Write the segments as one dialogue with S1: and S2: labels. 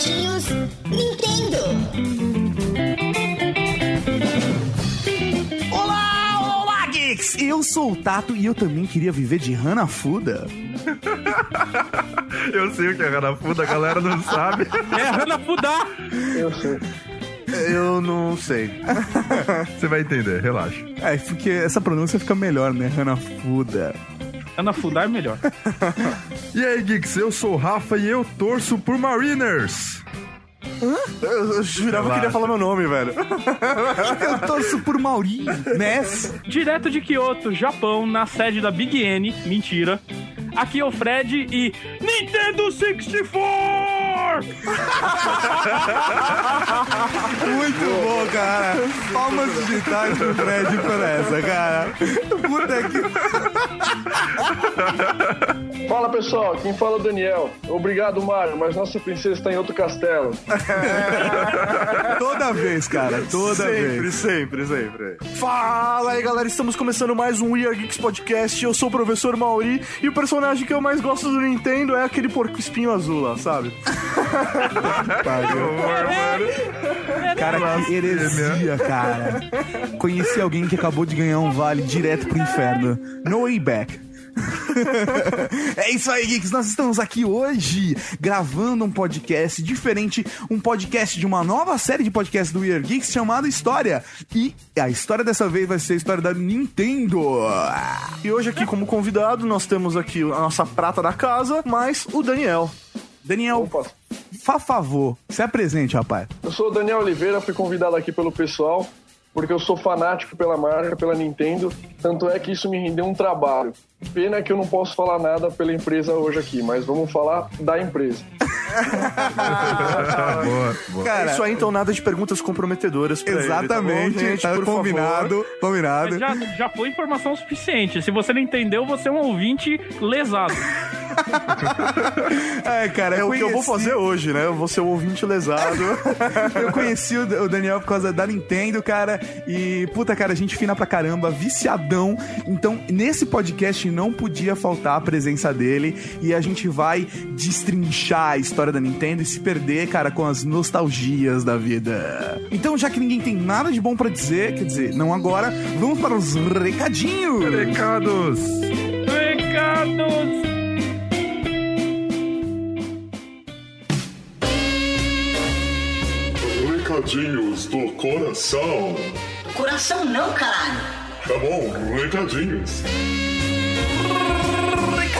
S1: Recadinhos Nintendo.
S2: Olá, olá, geeks! Eu sou o Tato e eu também queria viver de Hanafuda.
S3: Eu sei o que é Hanafuda, a galera não sabe.
S4: É Hanafuda!
S5: Eu sei.
S2: Eu não sei.
S3: Você vai entender, relaxa.
S2: É, porque essa pronúncia fica melhor, né? Hanafuda.
S4: Hanafuda é melhor.
S3: E aí, Geeks, eu sou o Rafa e eu torço por Mariners.
S2: Eu, eu jurava que queria falar meu nome, velho. eu torço por Mauri, Ness.
S4: Direto de Kyoto, Japão, na sede da Big N, mentira. Aqui é o Fred e Nintendo 64!
S2: Muito bom, cara. Palmas digitais pro Fred por essa, cara. Puta que.
S5: Fala pessoal, quem fala é o Daniel. Obrigado, Mario, mas nossa princesa está em outro castelo.
S2: Toda vez, cara. Toda
S6: sempre,
S2: vez.
S6: sempre, sempre. Fala aí, galera. Estamos começando mais um We Are Geeks Podcast. Eu sou o professor Mauri e o personagem que eu mais gosto do Nintendo é aquele porco espinho azul lá, sabe?
S2: Cara, que heresia, cara. Conheci alguém que acabou de ganhar um vale direto pro inferno. No way back. é isso aí, Geeks. Nós estamos aqui hoje gravando um podcast diferente, um podcast de uma nova série de podcasts do Weird Geeks chamado História. E a história dessa vez vai ser a história da Nintendo.
S6: E hoje aqui como convidado nós temos aqui a nossa prata da casa, mais o Daniel.
S2: Daniel,
S5: Opa.
S2: fa favor, se apresente, rapaz.
S5: Eu sou o Daniel Oliveira, fui convidado aqui pelo pessoal, porque eu sou fanático pela marca, pela Nintendo. Tanto é que isso me rendeu um trabalho. Pena que eu não posso falar nada pela empresa hoje aqui, mas vamos falar da empresa.
S3: boa, boa.
S2: Cara,
S6: É isso aí, então nada de perguntas comprometedoras pra ele, tá bom,
S2: exatamente,
S6: gente?
S2: tá combinado, combinado.
S4: Já, já foi informação suficiente. Se você não entendeu, você é um ouvinte lesado.
S2: É, cara,
S6: É o que eu vou fazer hoje, né? Eu vou ser o ouvinte lesado.
S2: Eu conheci o o Daniel por causa da Nintendo, cara, e puta, cara, gente fina pra caramba, viciadão. Então, nesse podcast não podia faltar a presença dele e a gente vai destrinchar a história da Nintendo e se perder, cara, com as nostalgias da vida. Então, já que ninguém tem nada de bom pra dizer, quer dizer, não agora, vamos para os recadinhos.
S3: Recados.
S4: Recados!
S7: Recadinhos do coração.
S1: Coração não, caralho.
S7: Tá bom, recadinhos.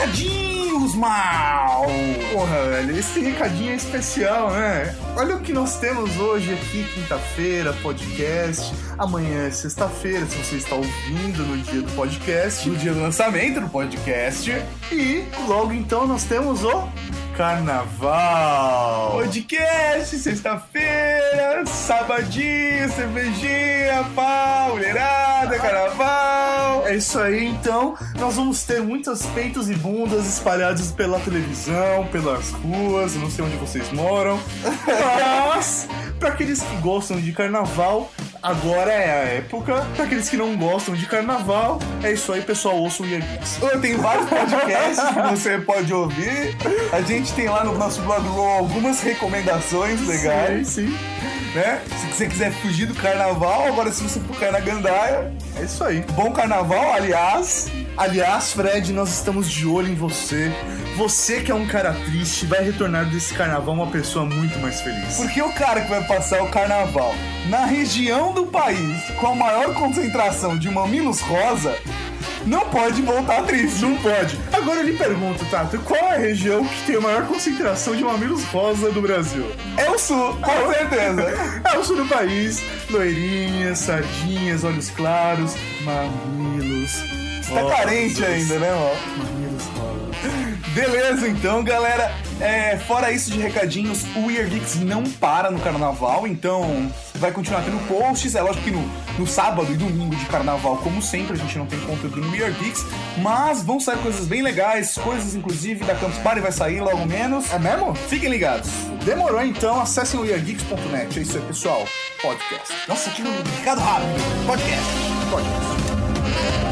S2: Recadinhos, mal! Porra, velho, esse recadinho é especial, né? Olha o que nós temos hoje aqui, quinta-feira, podcast. Amanhã é sexta-feira, se você está ouvindo no dia do podcast. No dia do lançamento do podcast. E logo então nós temos o Carnaval! Podcast, sexta-feira, sabadinho, cervejinha, pau, mulherada, carnaval. É isso aí, então. Nós vamos ter muitos peitos e bundas espalhados pela televisão, pelas ruas, não sei onde vocês moram. Mas, para aqueles que gostam de carnaval, agora é a época. Para aqueles que não gostam de carnaval, é isso aí, pessoal, ouçam o Year Geeks. Tem vários podcasts que você pode ouvir. A gente tem lá no nosso blog algumas recomendações legais. Sim, sim. Né? Se você quiser fugir do carnaval, agora se você for cair na gandaia, é isso aí. Bom carnaval, aliás. Aliás, Fred, nós estamos de olho em você. Você que é um cara triste, vai retornar desse carnaval uma pessoa muito mais feliz. Porque o cara que vai passar o carnaval na região do país com a maior concentração de mamilos rosa não pode voltar triste. Não pode. Agora eu lhe pergunto, Tato, qual é a região que tem a maior concentração de mamilos rosa do Brasil? É o sul, com certeza. é o sul do país. Loirinhas, sardinhas, olhos claros, mamilos. Tá carente ainda, né, rosa. Beleza, então, galera. É, fora isso de recadinhos, o Weird Geeks não para no carnaval, então vai continuar tendo posts. É lógico que no, no sábado e domingo de carnaval, como sempre, a gente não tem conteúdo no Weird Geeks, mas vão sair coisas bem legais, coisas inclusive da Campus Party vai sair logo menos. É mesmo? Fiquem ligados. Demorou então, acessem o weirdgeeks.net. É isso aí, pessoal. Podcast. Nossa, tive um recado rápido. Podcast. Podcast.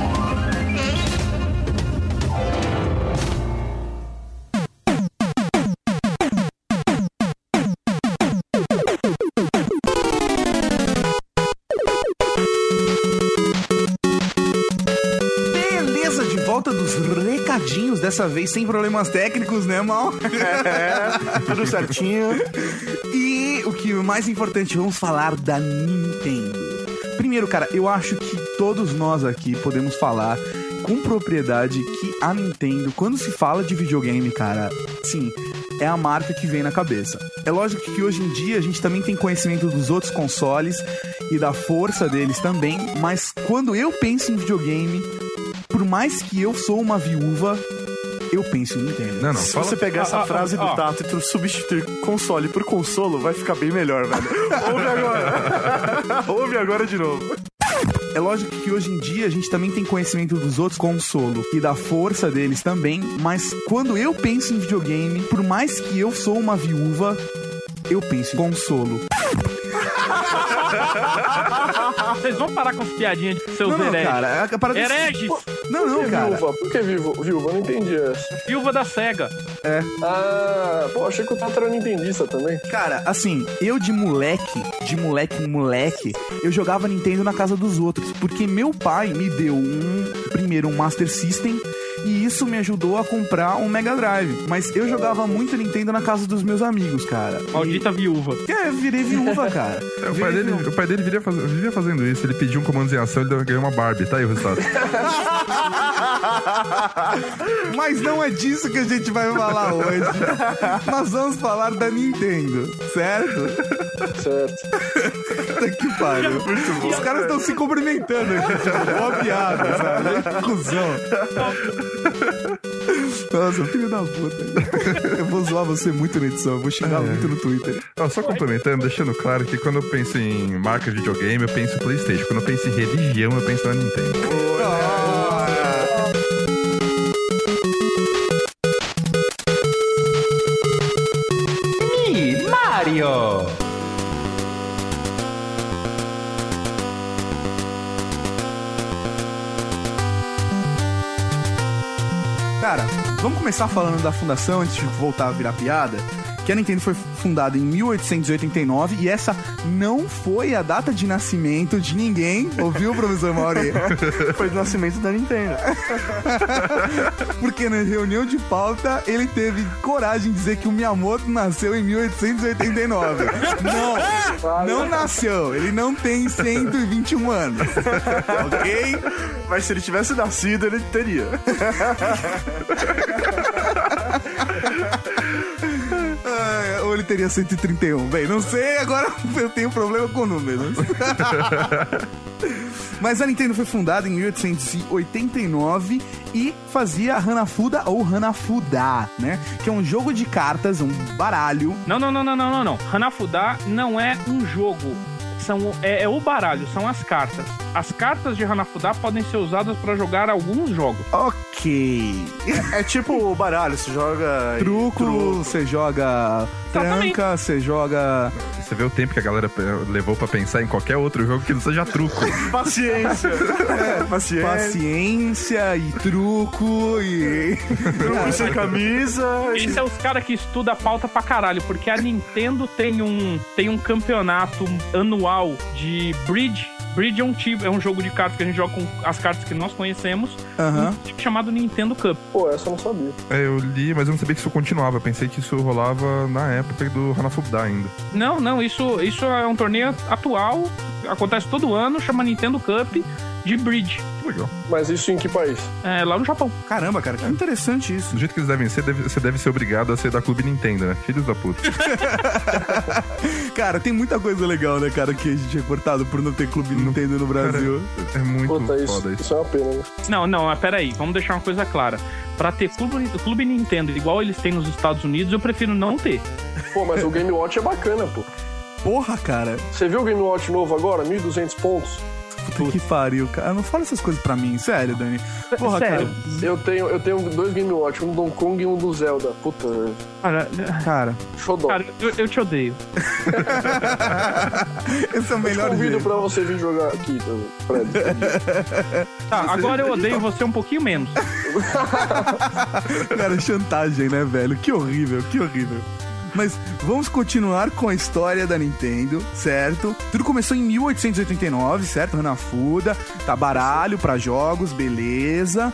S2: Dessa vez sem problemas técnicos, né, Mal?
S6: É, tudo certinho.
S2: E o que mais importante, vamos falar da Nintendo. Primeiro, cara, eu acho que todos nós aqui podemos falar com propriedade que a Nintendo, quando se fala de videogame, cara, sim, é a marca que vem na cabeça. É lógico que hoje em dia a gente também tem conhecimento dos outros consoles e da força deles também, mas quando eu penso em videogame, por mais que eu sou uma viúva, eu penso em Nintendo.
S3: Não, não,
S6: Se
S3: fala.
S6: você pegar essa
S4: Ah, ah,
S6: frase do
S4: ah.
S6: Tato e tu substituir console por consolo, vai ficar bem melhor, velho. Ouve agora. Ouve agora de novo.
S2: É lógico que hoje em dia a gente também tem conhecimento dos outros consolo e da força deles também, mas quando eu penso em videogame, por mais que eu sou uma viúva, eu penso em consolo.
S4: Vocês vão parar com as piadinhas de seus
S2: Não, não,
S4: hereges.
S2: cara, a parada
S4: Hereges!
S2: Não,
S5: Por
S2: não,
S5: que
S2: cara.
S5: viúva? Por que viúva? Viúva, eu não entendi essa.
S4: Viúva da SEGA.
S5: Ah, pô, achei que o Tato era nintendista também.
S2: Cara, assim, eu de moleque, de moleque moleque, eu jogava Nintendo na casa dos outros, porque meu pai me deu um, primeiro um Master System isso me ajudou a comprar um Mega Drive. Mas eu jogava muito Nintendo na casa dos meus amigos, cara.
S4: Maldita viúva.
S2: E, é, eu virei viúva, cara.
S3: O pai dele, o pai dele vivia, faz- vivia fazendo isso. Ele pediu um comando em ação, ele ganhou uma Barbie. Tá aí o resultado.
S2: Mas não é disso que a gente vai falar hoje. Nós vamos falar da Nintendo, certo?
S5: Certo.
S2: Puta que pariu. Os caras estão se cumprimentando aqui, tipo, boa piada, sabe? Que Cusão. Nossa, filho da puta. Eu vou zoar você muito na edição, eu vou xingar muito no Twitter.
S3: Só complementando, deixando claro que quando eu penso em marca de videogame, eu penso em Playstation. Quando eu penso em religião, eu penso na Nintendo.
S8: Mario.
S2: Vamos começar falando da fundação antes de voltar a virar piada. Que a Nintendo foi fundada em 1889 e essa não foi a data de nascimento de ninguém, ouviu, professor Mauri?
S6: Foi do nascimento da Nintendo.
S2: Porque na reunião de pauta ele teve coragem de dizer que o Miyamoto nasceu em 1889. Não, não nasceu. Ele não tem 121 anos. Ok?
S6: Mas se ele tivesse nascido, ele teria.
S2: Ah, ou ele teria 131. Bem, não sei, agora eu tenho problema com números. Mas a Nintendo foi fundada em 1889 e fazia Hanafuda ou Hanafuda, né? Que é um jogo de cartas, um baralho.
S4: Não, não, não, não, não, não, não. Hanafuda não é um jogo. São, é, é o baralho, são as cartas. As cartas de Hanafuda podem ser usadas para jogar alguns jogos.
S2: Ok.
S6: É tipo o baralho, você joga.
S2: Truco, você joga
S4: Exatamente.
S2: tranca, você joga.
S3: Você vê o tempo que a galera eh, levou pra pensar em qualquer outro jogo que não seja truco.
S6: Paciência. É, paciência.
S2: Paciência e truco e.
S6: Truco sem camisa.
S4: Esses são os caras que estudam a pauta pra caralho, porque a Nintendo tem um, tem um campeonato anual de Bridge. Bridge é um, tipo, é um jogo de cartas que a gente joga com as cartas que nós conhecemos,
S2: Aham.
S4: um tipo chamado Nintendo Cup.
S5: Pô, essa eu não sabia.
S3: É, eu li, mas eu não sabia que isso continuava. Eu pensei que isso rolava na época do Hanafuda ainda.
S4: Não, não, isso, isso é um torneio atual, acontece todo ano, chama Nintendo Cup de Bridge.
S3: Legal.
S5: Mas isso em que país?
S4: É, lá no Japão.
S2: Caramba, cara, que interessante isso.
S3: Do jeito que eles devem ser, deve- você deve ser obrigado a ser da Clube Nintendo, né? Filhos da puta.
S2: Cara, tem muita coisa legal, né, cara, que a gente é cortado por não ter clube Nintendo no Brasil.
S3: É muito
S5: Puta, isso,
S3: foda isso.
S5: isso é uma pena, né?
S4: Não, não, mas peraí, vamos deixar uma coisa clara. Pra ter clube, clube Nintendo igual eles têm nos Estados Unidos, eu prefiro não ter.
S5: Pô, mas o Game Watch é bacana, pô.
S2: Porra, cara.
S5: Você viu o Game Watch novo agora? 1.200 pontos?
S2: Puta que pariu, cara. Não fala essas coisas pra mim, sério, Dani. Porra,
S4: Sério.
S5: Eu tenho, eu tenho dois Game Watch, um do Donkey Kong e um do Zelda. Puta,
S4: Cara,
S2: cara. Cara,
S5: xodó.
S4: cara eu, eu te odeio.
S2: esse é o
S5: Eu te
S2: melhor
S5: convido
S2: jeito.
S5: pra você vir jogar aqui, então, Fred.
S4: Tá, agora eu odeio você um pouquinho menos.
S2: Cara, chantagem, né, velho? Que horrível, que horrível. Mas vamos continuar com a história da Nintendo, certo? Tudo começou em 1889, certo? Hanafuda, tá baralho pra jogos, beleza.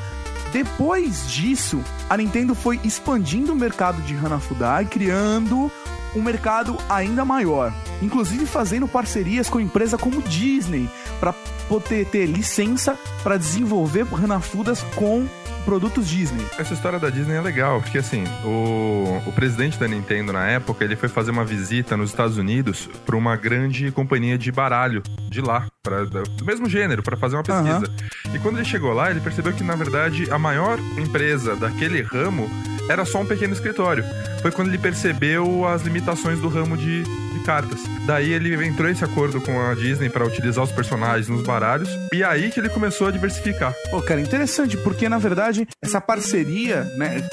S2: Depois disso, a Nintendo foi expandindo o mercado de Hanafuda e criando um mercado ainda maior, inclusive fazendo parcerias com empresas como Disney para poder ter licença para desenvolver Hanafudas com produtos Disney.
S3: Essa história da Disney é legal, porque assim, o, o presidente da Nintendo na época, ele foi fazer uma visita nos Estados Unidos para uma grande companhia de baralho de lá, pra, do mesmo gênero, para fazer uma pesquisa. E quando ele chegou lá, ele percebeu que, na verdade, a maior empresa daquele ramo era só um pequeno escritório. Foi quando ele percebeu as limitações do ramo de cartas. Daí ele entrou esse acordo com a Disney para utilizar os personagens nos baralhos, e aí que ele começou a diversificar.
S2: Pô, cara, interessante, porque na verdade essa parceria, né?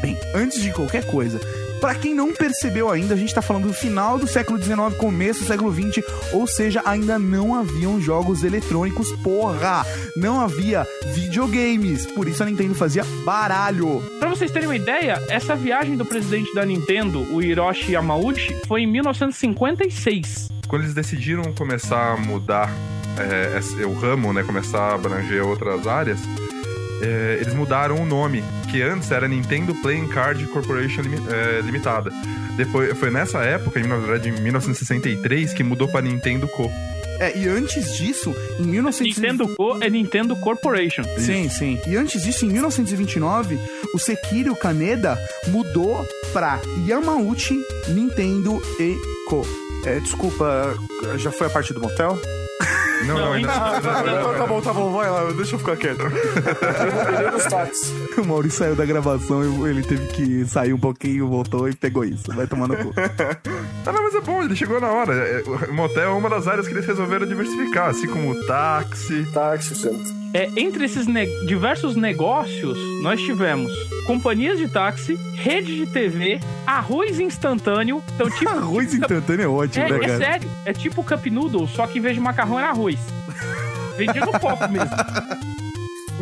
S2: Bem, antes de qualquer coisa, Pra quem não percebeu ainda, a gente tá falando do final do século XIX, começo do século XX, ou seja, ainda não haviam jogos eletrônicos, porra! Não havia videogames, por isso a Nintendo fazia baralho.
S4: Pra vocês terem uma ideia, essa viagem do presidente da Nintendo, o Hiroshi Yamauchi, foi em 1956.
S3: Quando eles decidiram começar a mudar é, esse- o ramo, né, começar a abranger outras áreas, é, eles mudaram o nome, que antes era Nintendo Playing Card Corporation Limi- é, Limitada. Depois, foi nessa época, em, na verdade, em 1963, que mudou para Nintendo Co.
S2: É, e antes disso, em 1900...
S4: Nintendo Co é Nintendo Corporation.
S2: Sim, sim. E antes disso, em 1929, o Sekiro Kaneda mudou pra Yamauchi Nintendo e Co.
S6: É, desculpa, já foi a parte do motel?
S3: Não, não, ainda
S6: Ah, tá, tá, tá bom, tá bom, vai lá, deixa eu ficar quieto.
S5: Dependendo dos táxis.
S2: O Maurício saiu da gravação e ele teve que sair um pouquinho, voltou e pegou isso. Vai tomar no cu.
S3: Ah, não, mas é bom, ele chegou na hora. É, O motel é uma das áreas que eles resolveram diversificar, assim como o táxi.
S5: Táxi, centro.
S4: É, entre esses ne- diversos negócios, nós tivemos companhias de táxi, rede de TV, arroz instantâneo. Então, tipo.
S2: Arroz instantâneo é ótimo,
S4: É,
S2: né,
S4: é
S2: cara?
S4: sério. É tipo Cup Noodle, só que em vez de macarrão era arroz. Vendia no copo mesmo.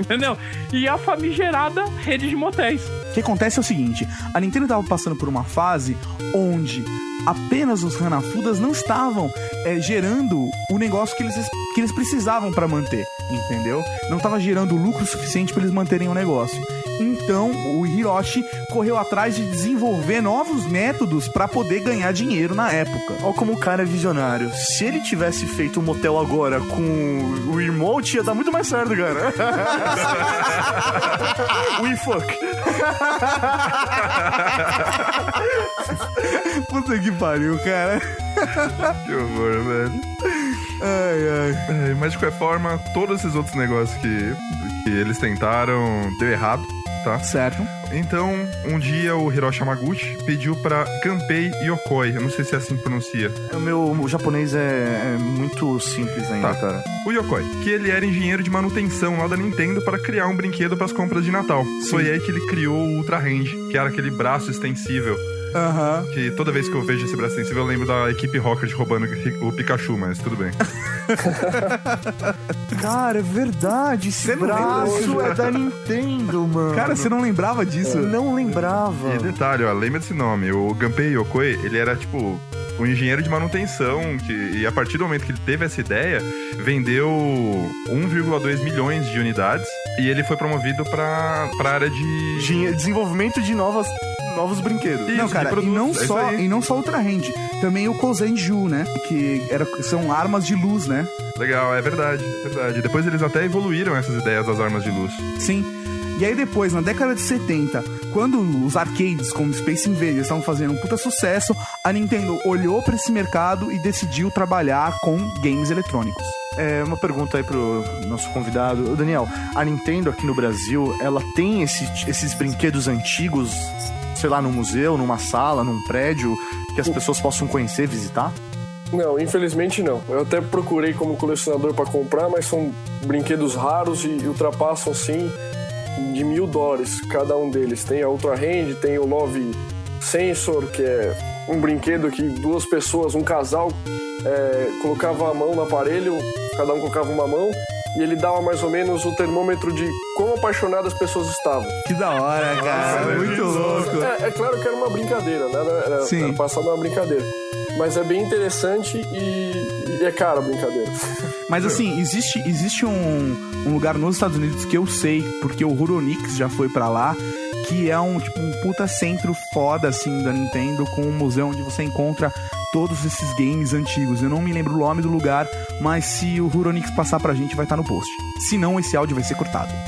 S4: Entendeu? E a famigerada rede de motéis.
S2: O que acontece é o seguinte: a Nintendo estava passando por uma fase onde apenas os Hanafudas não estavam é, gerando o negócio que eles, que eles precisavam para manter, entendeu? Não estava gerando lucro suficiente para eles manterem o negócio. Então o Hiroshi correu atrás de desenvolver novos métodos para poder ganhar dinheiro na época.
S6: Olha como o cara é visionário. Se ele tivesse feito um motel agora com o emote, ia dar muito mais certo, cara. We fuck.
S2: Puta que pariu, cara.
S3: Que horror, velho.
S2: Ai, ai.
S3: É, mas de qualquer forma, todos esses outros negócios que, que eles tentaram deu errado, tá?
S2: Certo.
S3: Então, um dia o Hiroshi Yamaguchi pediu pra Kanpei Yokoi, eu não sei se é assim que pronuncia,
S6: O meu o japonês é, é muito simples ainda,
S3: Tá.
S6: cara.
S3: o Yokoi, que ele era engenheiro de manutenção lá da Nintendo para criar um brinquedo para as compras de Natal. Foi aí que ele criou o Ultra Range, que era aquele braço extensível,
S2: Aham.
S3: que toda vez que eu vejo esse braço extensível eu lembro da equipe Rocket roubando o Pikachu, mas tudo bem.
S6: Cara, é verdade. Esse
S2: Você
S6: braço é da Nintendo, mano.
S2: Cara, você não lembrava disso?
S6: Eu não lembrava.
S3: E detalhe, ó, lembra desse nome. O Gunpei Yokoi, ele era tipo um engenheiro de manutenção que, e a partir do momento que ele teve essa ideia, vendeu 1,2 milhões de unidades e ele foi promovido para a área de
S6: Dinhe- Desenvolvimento de novas, novos brinquedos.
S3: Isso,
S2: Não, cara, e não,
S3: é
S2: só, e não só Ultra Hand. Também o Kozenju, né? Que era, são armas de luz, né?
S3: Legal, é verdade, é verdade. Depois eles até evoluíram essas ideias das armas de luz.
S2: Sim. E aí depois, na década de 70, quando os arcades como Space Invaders estavam fazendo um puta sucesso, a Nintendo olhou pra esse mercado e decidiu trabalhar com games eletrônicos.
S6: É, uma pergunta aí pro nosso convidado. Daniel, a Nintendo aqui no Brasil, ela tem esse- esses brinquedos antigos, sei lá, num museu, numa sala, num prédio, que as pessoas possam conhecer, visitar?
S5: Não, infelizmente não. Eu até procurei como colecionador para comprar, mas são brinquedos raros e ultrapassam sim de mil dólares cada um deles. Tem a Ultra Hand, tem o Love Sensor, que é um brinquedo que duas pessoas, um casal, é, colocava a mão no aparelho, cada um colocava uma mão e ele dava mais ou menos o termômetro de quão apaixonadas as pessoas estavam.
S2: Que da hora, cara. Muito louco.
S5: É, é claro que era uma brincadeira, né? Era,
S2: Sim.
S5: era passado uma brincadeira. mas é bem interessante e, e é caro a brincadeira.
S2: Mas assim, existe, existe um, um lugar nos Estados Unidos que eu sei, porque o Huronix já foi pra lá, que é um tipo um puta centro foda assim da Nintendo com um museu onde você encontra todos esses games antigos. Eu não me lembro o nome do lugar, mas se o Huronix passar pra gente vai estar no post. Se não, esse áudio vai ser cortado.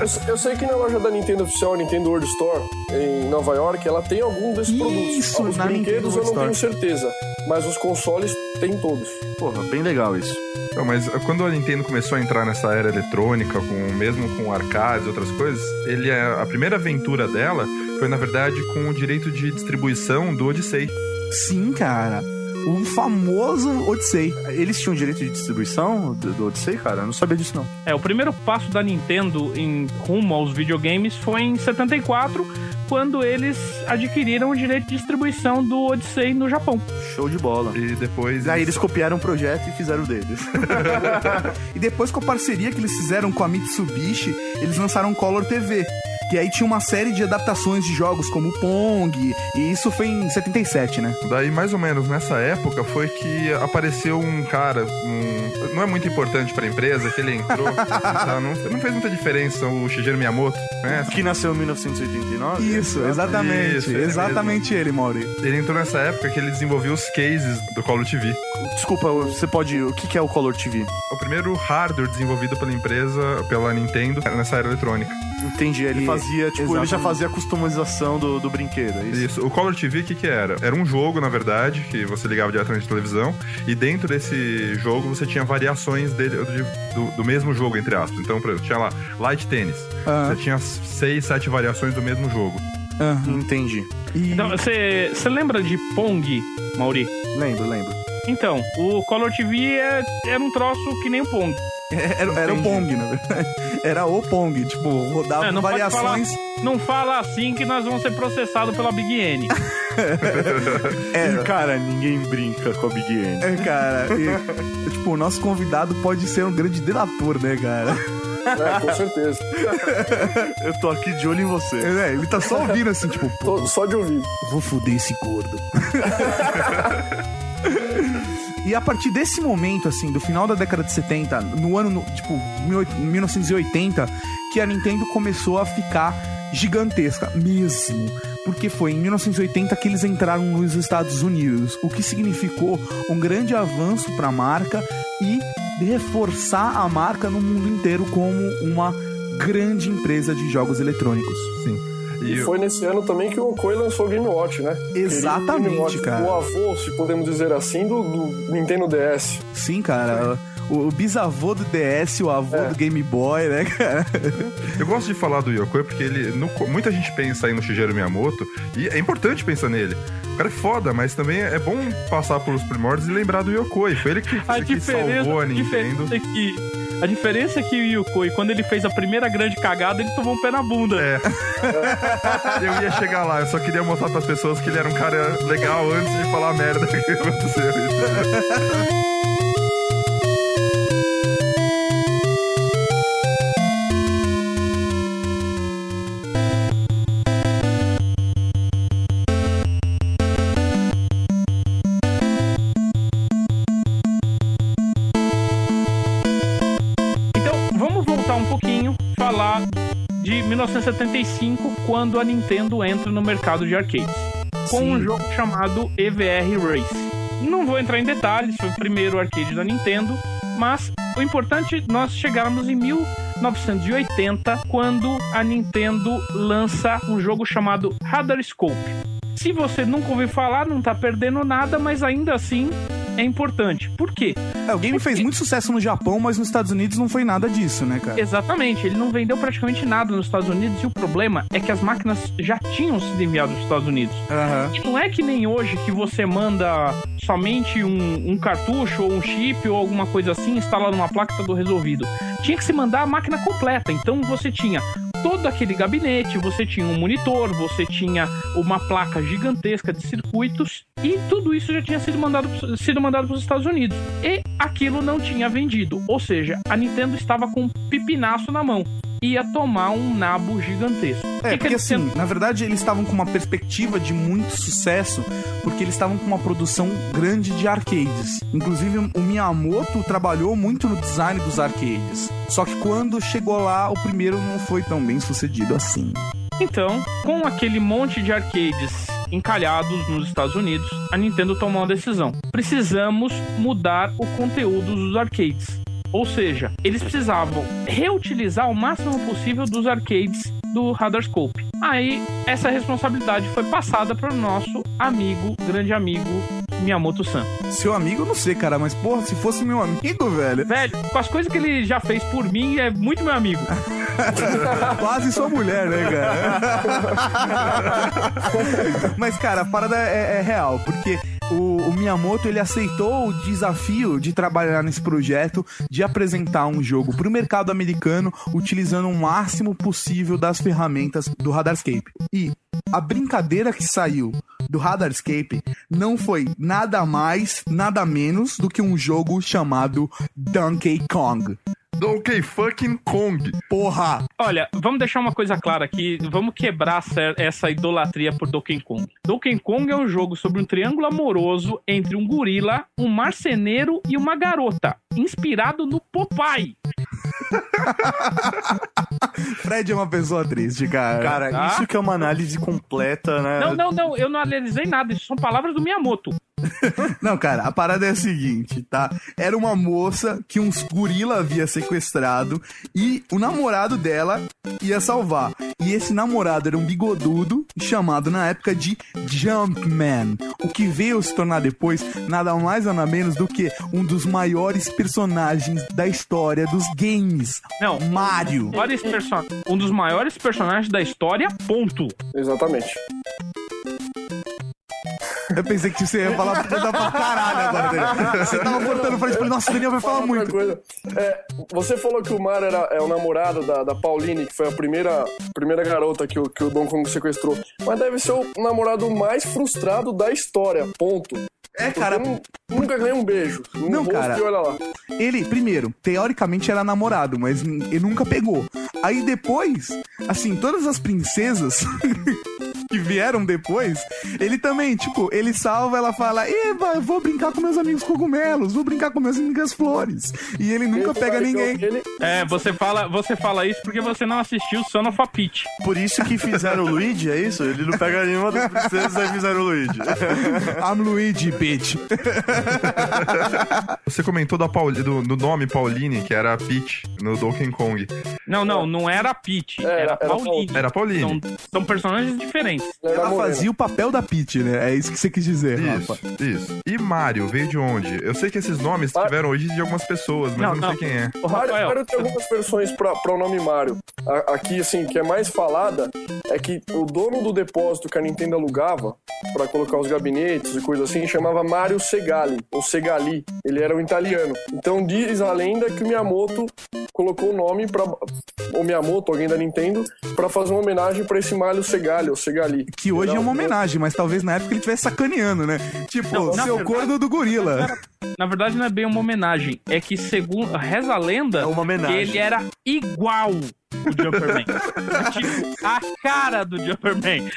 S5: Eu, eu sei que na loja da Nintendo oficial, a Nintendo World Store, em Nova York, ela tem algum desses
S2: Isso,
S5: produtos. Os
S2: na Nintendo
S5: brinquedos eu não tenho certeza, mas os consoles tem todos.
S6: Porra, bem legal isso.
S3: Não, mas quando a Nintendo começou a entrar nessa era eletrônica, com, mesmo com arcades e outras coisas, ele, é- a primeira aventura dela foi, na verdade, com o direito de distribuição do Odyssey.
S2: Sim, cara. O famoso Odyssey.
S6: Eles tinham direito de distribuição do, do Odyssey, cara? Eu não sabia disso, não.
S4: É, o primeiro passo da Nintendo em rumo aos videogames foi em 74, quando eles adquiriram o direito de distribuição do Odyssey no Japão.
S6: Show de bola.
S3: E depois.
S6: Aí eles copiaram o projeto e fizeram o deles.
S2: E depois com a parceria que eles fizeram com a Mitsubishi, eles lançaram Color TV. Que aí tinha uma série de adaptações de jogos como Pong, e isso foi em 77, né?
S3: Daí, mais ou menos nessa época, foi que apareceu um cara, um- não é muito importante pra empresa, que ele entrou, tá? não, não fez muita diferença, o Shigeru Miyamoto, né?
S6: que nasceu em 1989.
S2: Isso, exatamente.
S3: Isso, ele
S2: exatamente ele, Mauri.
S3: Ele entrou nessa época que ele desenvolveu os cases do Color TV.
S6: Desculpa, você pode. O que que é o Color TV?
S3: O primeiro hardware desenvolvido pela empresa, pela Nintendo, nessa era eletrônica.
S6: Entendi. Ele
S2: E-
S6: fazia, tipo, ele já
S2: exatamente.
S6: fazia a customização do, do brinquedo. É isso?
S3: Isso. O Color TV, o que que era? Era um jogo, na verdade, que você ligava diretamente na televisão, e dentro desse jogo você tinha variações dele, de- do, do mesmo jogo, entre aspas. Então, por exemplo, tinha lá Light Tennis.
S2: Ah.
S3: Você tinha seis, sete variações do mesmo jogo.
S2: Aham.
S6: Entendi.
S2: E...
S4: Então, você você lembra de Pong, Mauri?
S6: Lembro, lembro.
S4: Então, o Color TV é, era um troço que nem o Pong.
S2: Era, era o Pong, na verdade. Era o Pong, tipo, rodava
S4: É, não pode
S2: variações.
S4: Não fala assim que nós vamos ser processados pela Big N.
S2: É,
S6: Cara, ninguém brinca com a Big N.
S2: é, cara. e, tipo, o nosso convidado pode ser um grande delator, né, cara?
S5: É, com certeza.
S6: Eu tô aqui de olho em você.
S2: É, ele tá só ouvindo assim, tipo, pô,
S5: Tô- só de ouvir.
S2: vou foder esse gordo. E a partir desse momento, assim, do final da década de 70, no ano, no- tipo, 1980, que a Nintendo começou a ficar gigantesca mesmo. Porque foi em 1980 que eles entraram nos Estados Unidos, o que significou um grande avanço para a marca e reforçar a marca no mundo inteiro como uma grande empresa de jogos eletrônicos.
S3: Sim.
S5: E foi nesse ano também que o Okoi lançou o Game Watch, né?
S2: Exatamente,
S5: Game Watch,
S2: cara.
S5: O avô, se podemos dizer assim, do, do Nintendo DS.
S2: Sim, cara. O, o bisavô do DS, o avô
S5: É.
S2: do Game Boy, né, cara?
S3: eu gosto de falar do Yokoi porque ele. no muita gente pensa aí no Shigeru Miyamoto, e é importante pensar nele. O cara é foda, mas também é bom passar pelos primórdios e lembrar do Yokoi. Foi ele que,
S4: A
S3: que salvou a
S4: a
S3: Nintendo.
S4: diferença é que. A diferença é que o Yukoi, quando ele fez a primeira grande cagada, ele tomou um pé na bunda.
S3: É. eu ia chegar lá, eu só queria mostrar pras pessoas que ele era um cara legal antes de falar a merda que aconteceu.
S4: 1975, quando a Nintendo entra no mercado de arcades. Com
S2: Sim.
S4: um jogo chamado EVR Race. Não vou entrar em detalhes, foi o primeiro arcade da Nintendo, mas o importante é nós chegarmos em 1980, quando a Nintendo lança um jogo chamado Radar Scope. Se você nunca ouviu falar, não tá perdendo nada, mas ainda assim é importante. Por quê?
S2: É, o game fez muito sucesso no Japão, mas nos Estados Unidos não foi nada disso, né, cara?
S4: Exatamente, ele não vendeu praticamente nada nos Estados Unidos e o problema é que as máquinas já tinham sido enviadas para os Estados Unidos.
S2: Aham.
S4: E não é que nem hoje que você manda somente um, um cartucho ou um chip ou alguma coisa assim, instala numa placa e tá tudo resolvido. Tinha que se mandar a máquina completa, então você tinha todo aquele gabinete, você tinha um monitor, você tinha uma placa gigantesca de circuitos e tudo isso já tinha sido mandado, sido mandado para os Estados Unidos. E aquilo não tinha vendido, ou seja, a Nintendo estava com um pipinaço na mão. Ia tomar um nabo gigantesco.
S2: É,
S4: que que
S2: porque assim, na verdade eles estavam com uma perspectiva de muito sucesso, porque eles estavam com uma produção grande de arcades. Inclusive, o Miyamoto trabalhou muito no design dos arcades. Só que quando chegou lá, o primeiro não foi tão bem sucedido assim.
S4: Então, com aquele monte de arcades encalhados nos Estados Unidos, a Nintendo tomou uma decisão. Precisamos mudar o conteúdo dos arcades. Ou seja, eles precisavam reutilizar o máximo possível dos arcades do Radarscope. Aí, essa responsabilidade foi passada para o nosso amigo, grande amigo, Miyamoto-san.
S2: Seu amigo, eu não sei, cara, mas porra, se fosse meu amigo, velho,
S4: Velho, com as coisas que ele já fez por mim, é muito meu amigo.
S2: quase sua mulher, né, cara? Mas, cara, a parada é, é real, porque o, o Miyamoto ele aceitou o desafio de trabalhar nesse projeto, de apresentar um jogo pro mercado americano, utilizando o máximo possível das ferramentas do Radarscape. E a brincadeira que saiu do Radarscape não foi nada mais, nada menos do que um jogo chamado Donkey Kong.
S3: Donkey fucking Kong.
S2: Porra!
S4: Olha, vamos deixar uma coisa clara aqui. Vamos quebrar essa- idolatria por Donkey Kong. Donkey Kong é um jogo sobre um triângulo amoroso entre um gorila, um marceneiro e uma garota, inspirado no Popeye.
S2: Fred é uma pessoa triste, cara.
S6: Cara,
S4: Tá.
S6: isso que é uma análise completa, né?
S4: Não, não, não, eu não analisei nada. Isso são palavras do Miyamoto.
S2: Não, cara, a parada é a seguinte, tá? Era uma moça que uns gorila havia sequestrado e o namorado dela ia salvar. E esse namorado era um bigodudo chamado na época de Jumpman. O que veio se tornar depois nada mais nada menos do que um dos maiores personagens da história dos games.
S4: Não,
S2: Mario.
S4: um dos maiores personagens da história, ponto.
S5: Exatamente.
S2: Eu pensei que você ia falar pra caralho agora, Daniel. Você tava cortando o Fred e falei, nossa, o Daniel vai falar
S5: Fala
S2: muito.
S5: coisa. É, você falou que o Mario era, é o namorado da, da Pauline, que foi a primeira, primeira garota que o, que o Don Kong sequestrou. Mas deve ser o namorado mais frustrado da história, ponto.
S2: É,
S5: Porque
S2: cara,
S5: nu- nunca ganhei um beijo. No
S2: Não, cara.
S5: Olha lá.
S2: Ele, primeiro, teoricamente era namorado, mas ele nunca pegou. Aí depois, assim, todas as princesas que vieram depois, ele também, tipo, ele salva, ela fala, Eva, eu vou brincar com meus amigos cogumelos, vou brincar com minhas amigas flores. E ele nunca
S5: Ele-
S2: pega ninguém.
S5: Ele,
S4: É, você fala, você fala isso porque você não assistiu Son of a Peach.
S6: Por isso que fizeram o Luigi, é isso? Ele não pega nenhuma das princesas, aí fizeram o Luigi.
S2: I'm Luigi, bitch.
S3: Você comentou da Pauli- do, do nome Pauline, que era Peach no Donkey Kong.
S4: Não, não, não era a Peach,
S5: É,
S4: era,
S5: era
S4: Pauline.
S3: Era Pauline.
S4: São, são personagens diferentes.
S5: Era
S2: Ela fazia o papel da Peach, né? É isso que você quis dizer,
S3: Isso,
S2: Rafa.
S3: isso. E Mario veio de onde? Eu sei que esses nomes
S5: Ah.
S3: tiveram origem de algumas pessoas, mas
S4: Não,
S3: eu não,
S4: não.
S3: sei quem é.
S4: Ô,
S5: Mario,
S4: Rafael,
S5: Mario tem algumas versões para o nome Mario. A- aqui, assim, que é mais falada é que o dono do depósito que a Nintendo alugava para colocar os gabinetes e coisa assim chamava Mario Segali, ou Segali. Ele era um italiano. Então diz a lenda que o Miyamoto colocou o nome para o Miyamoto, alguém da Nintendo, para fazer uma homenagem para esse Mario Segali, ou Segali.
S2: Que hoje é uma
S5: um-
S2: homenagem, mas talvez na época ele estivesse sacaneando, né? Tipo,
S4: Não,
S2: seu
S4: verdade-
S2: corno do gorila.
S4: na verdade não é bem uma homenagem. É que, segundo reza a lenda,
S6: É uma homenagem.
S4: ele era igual o Jumperman. Tipo, a cara do Jumperman.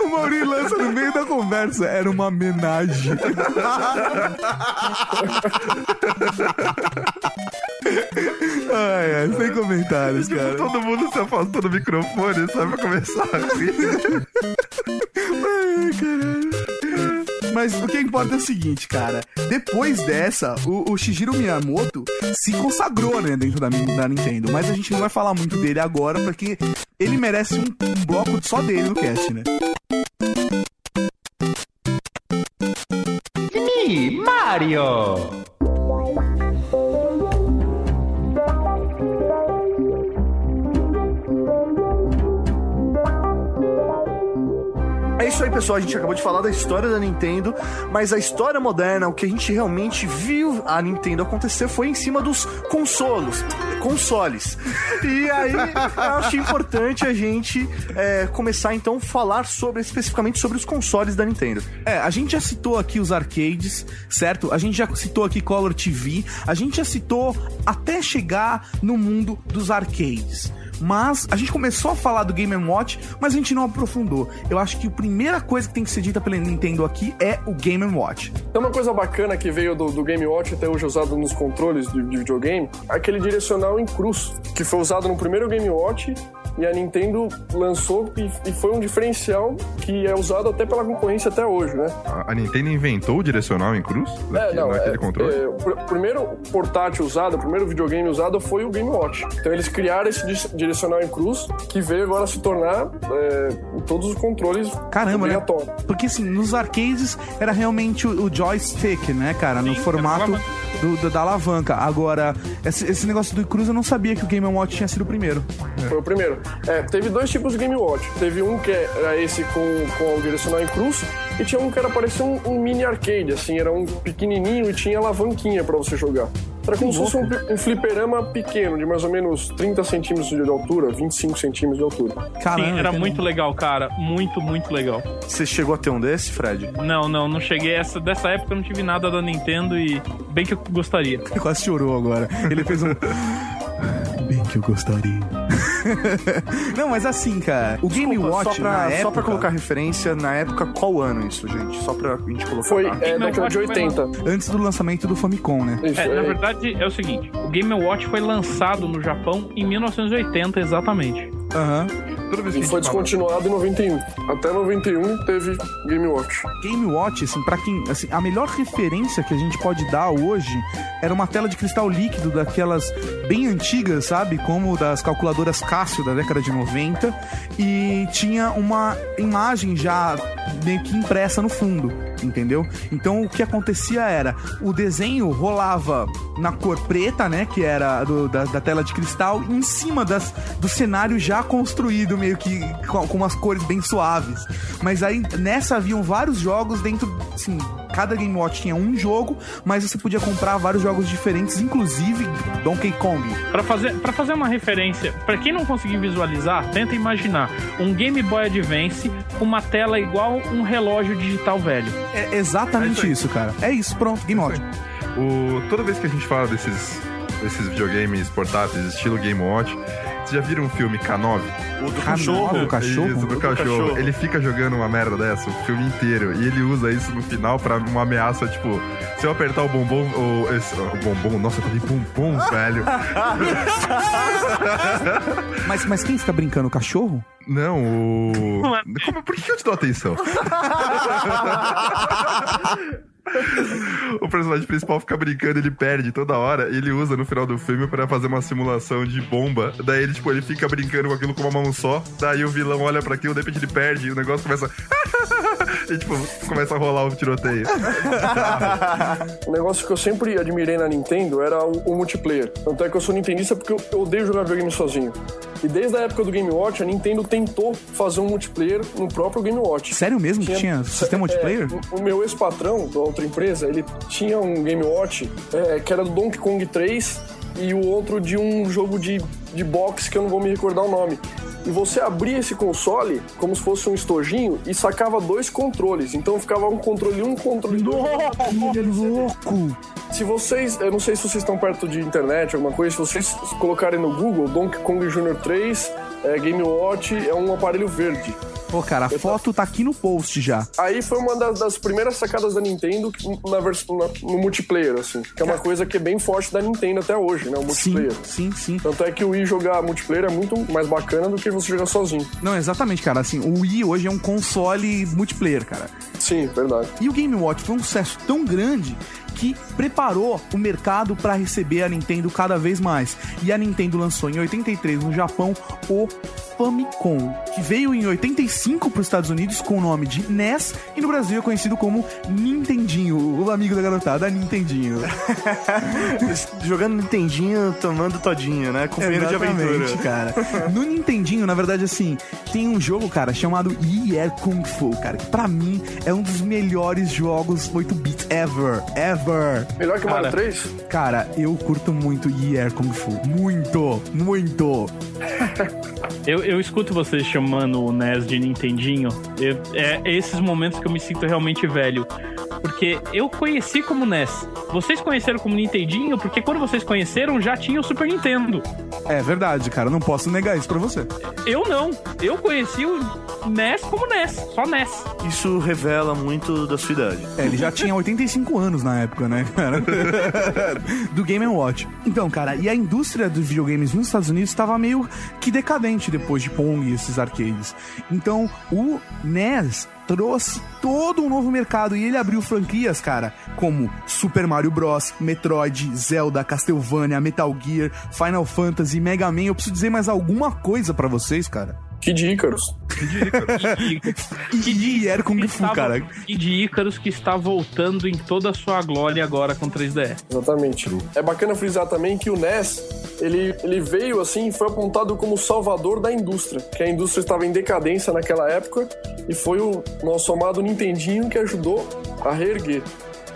S2: O Mauri lança no meio da conversa. Era uma homenagem. ai, ai, sem comentários, cara.
S3: Todo mundo se afastou do microfone, só pra começar a rir.
S2: Ai, caralho. Mas o que importa é o seguinte, cara. Depois dessa, o, o Shigeru Miyamoto se consagrou, né, dentro da, da Nintendo. Mas a gente não vai falar muito dele agora, porque ele merece um, um bloco só dele no cast, né?
S6: É pessoal. A gente acabou de falar da história da Nintendo, mas a história moderna, o que a gente realmente viu a Nintendo acontecer foi em cima dos consolos. consoles. E aí, eu acho importante a gente é, começar então a falar sobre especificamente sobre os consoles da Nintendo.
S2: É, a gente já citou aqui os arcades, certo? A gente já citou aqui Color TV, a gente já citou até chegar no mundo dos arcades. Mas a gente começou a falar do Game Watch, mas a gente não aprofundou. Eu acho que a primeira coisa que tem que ser dita pela Nintendo aqui é o Game Watch.
S5: Tem uma coisa bacana que veio do, do Game Watch até hoje usado nos controles de, de videogame, aquele direcional em cruz, que foi usado no primeiro Game Watch e a Nintendo lançou e, e, foi um diferencial que é usado até pela concorrência até hoje, né?
S3: A, a Nintendo inventou o direcional em cruz?
S5: É, não,
S3: naquele
S5: é,
S3: controle?
S5: É, o primeiro portátil usado, o primeiro videogame usado foi o Game Watch. Então eles criaram esse direcional em cruz que veio agora se tornar é, todos os controles
S2: Caramba, né? Porque assim, nos arcades era realmente o, o joystick, né, cara? No
S4: Sim,
S2: formato
S4: era
S2: do, do- da alavanca. Agora, esse, esse negócio do cruz eu não sabia que o Game Watch tinha sido o primeiro.
S5: Foi o primeiro. É, teve dois tipos de Game Watch. Teve um que era esse com, com o direcional em cruz e tinha um que era parecia um, um mini arcade, assim, era um pequenininho e tinha alavanquinha pra você jogar. Era como se fosse um, um fliperama pequeno, de mais ou menos 30 centímetros de altura, 25 centímetros de altura.
S2: Caramba,
S4: Sim, era muito legal, cara. Muito, muito legal.
S6: Você chegou a ter um desse, Fred?
S4: Não, não, não cheguei. Essa, dessa época eu não tive nada da Nintendo e bem que eu gostaria.
S2: Ele quase chorou agora. Ele fez um. Bem que eu gostaria. não, mas assim, cara, o Game
S6: Desculpa,
S2: Watch
S6: só pra,
S2: na
S6: só
S2: época,
S6: pra colocar referência, na época, qual ano isso, gente? Só pra gente colocar.
S5: Foi
S6: tá?
S5: é,
S4: Game
S5: década de
S4: Watch foi
S5: 80.
S2: antes do lançamento do Famicom, né?
S5: Isso,
S4: É, na
S5: é,
S4: verdade é o seguinte: o Game Watch foi lançado no Japão em 1980, exatamente.
S2: Aham.
S3: Toda vez que
S5: e foi
S3: fala-
S5: descontinuado em 91. Até 91 teve Game Watch.
S2: Game Watch, assim, para quem, assim, a melhor referência que a gente pode dar hoje era uma tela de cristal líquido daquelas bem antigas, sabe? Como das calculadoras Casio da década de 90 e tinha uma imagem já meio que impressa no fundo, entendeu? Então o que acontecia era o desenho rolava na cor preta, né, que era do- da, da tela de cristal, em cima das, do cenário já construído, meio que com, com umas cores bem suaves. Mas aí nessa haviam vários jogos dentro, assim, cada Game Watch tinha um jogo, mas você podia comprar vários jogos diferentes, inclusive Donkey Kong.
S4: Pra fazer, pra fazer uma referência, pra quem não conseguir visualizar, tenta imaginar um Game Boy Advance com uma tela igual um relógio digital velho.
S2: É exatamente
S3: É
S2: isso, cara. É isso, pronto, Game Watch.
S3: O, toda vez que a gente fala desses, desses videogames portáteis, estilo Game Watch, vocês já viram o filme K9?
S6: O do
S2: K9,
S6: cachorro.
S2: o cachorro?
S3: Isso, do
S6: Do
S3: cachorro.
S6: cachorro.
S3: Ele fica jogando uma merda dessa o filme inteiro. E ele usa isso no final pra uma ameaça, tipo, se eu apertar o bombom. O, esse, o bombom, nossa, eu falei bumbum, velho.
S2: Mas, mas quem fica brincando? O cachorro?
S3: Não, o. Como, por que eu te dou atenção? o personagem principal fica brincando, ele perde toda hora, ele usa no final do filme pra fazer uma simulação de bomba. Daí ele, tipo, ele fica brincando com aquilo com uma mão só. Daí o vilão olha pra aquilo, de repente ele perde, e o negócio começa. e tipo, começa a rolar o tiroteio.
S5: Um negócio que eu sempre admirei na Nintendo era o, o multiplayer. Tanto é que eu sou nintendista porque eu, eu odeio jogar videogame sozinho. E desde a época do Game Watch, a Nintendo tentou fazer um multiplayer no próprio Game Watch.
S2: Sério mesmo que tinha sistema
S5: é,
S2: multiplayer?
S5: o- o meu ex-patrão da outra empresa, ele tinha um Game Watch é, que era do Donkey Kong 3 e o outro de um jogo de, de boxe que eu não vou me recordar o nome. E você abria esse console como se fosse um estojinho e sacava dois controles. Então ficava um controle um controle dois.
S2: Louco!
S5: Se vocês, eu não sei se vocês estão perto de internet, alguma coisa, se vocês colocarem no Google Donkey Kong Jr. 3, é, Game Watch, é um aparelho verde.
S2: Pô, cara, a foto tá aqui no post já.
S5: Aí foi uma das, das primeiras sacadas da Nintendo na versão no multiplayer, assim. Que é uma coisa que é bem forte da Nintendo até hoje, né? O
S2: Sim,
S5: multiplayer.
S2: sim, sim.
S5: Tanto é que o Wii jogar multiplayer é muito mais bacana do que você jogar sozinho.
S2: Não, exatamente, cara. Assim, o Wii hoje é um console multiplayer, cara.
S5: Sim, verdade.
S2: E o Game Watch foi um sucesso tão grande que preparou o mercado para receber a Nintendo cada vez mais. E a Nintendo lançou em 83 no Japão o Famicom, que veio em 85 para os Estados Unidos com o nome de NES e no Brasil é conhecido como Nintendinho, o amigo da garotada, Nintendinho.
S6: Jogando Nintendinho, tomando todinho, né? Companheiro de aventura.
S2: Cara. No Nintendinho, na verdade, assim, tem um jogo, cara, chamado Year Kung Fu, cara, que pra mim é um dos melhores jogos 8-bits ever, ever.
S5: Melhor que o Mario
S4: Cara.
S5: 3?
S2: Cara, eu curto muito Year Kung Fu. Muito, muito.
S4: Eu, eu escuto vocês chamando o NES de Nintendinho. Eu- é esses momentos que eu me sinto realmente velho. Porque eu conheci como NES. Vocês conheceram como Nintendinho porque quando vocês conheceram já tinha o Super Nintendo.
S2: É verdade, cara, não posso negar isso pra você.
S4: Eu não. Eu conheci o NES como NES. Só NES.
S6: Isso revela muito da sua idade.
S2: É, ele já tinha 85 anos na época, né, cara? do Game Watch. Então, cara, e a indústria dos videogames nos Estados Unidos estava meio que decadente depois de Pong e esses arcades. Então, o NES trouxe todo um novo mercado e ele abriu franquias, cara, como Super Mario Bros, Metroid, Zelda, Castlevania, Metal Gear, Final Fantasy, Mega Man. Eu preciso dizer mais alguma coisa pra vocês, cara.
S5: Kid Icarus.
S2: E era Kung Fu, cara.
S4: E de Icarus que está voltando em toda a sua glória agora com 3DS.
S5: Exatamente. É bacana frisar também que o NES, ele, ele veio assim, foi apontado como salvador da indústria, que a indústria estava em decadência naquela época e foi o nosso amado Nintendinho que ajudou a reerguer.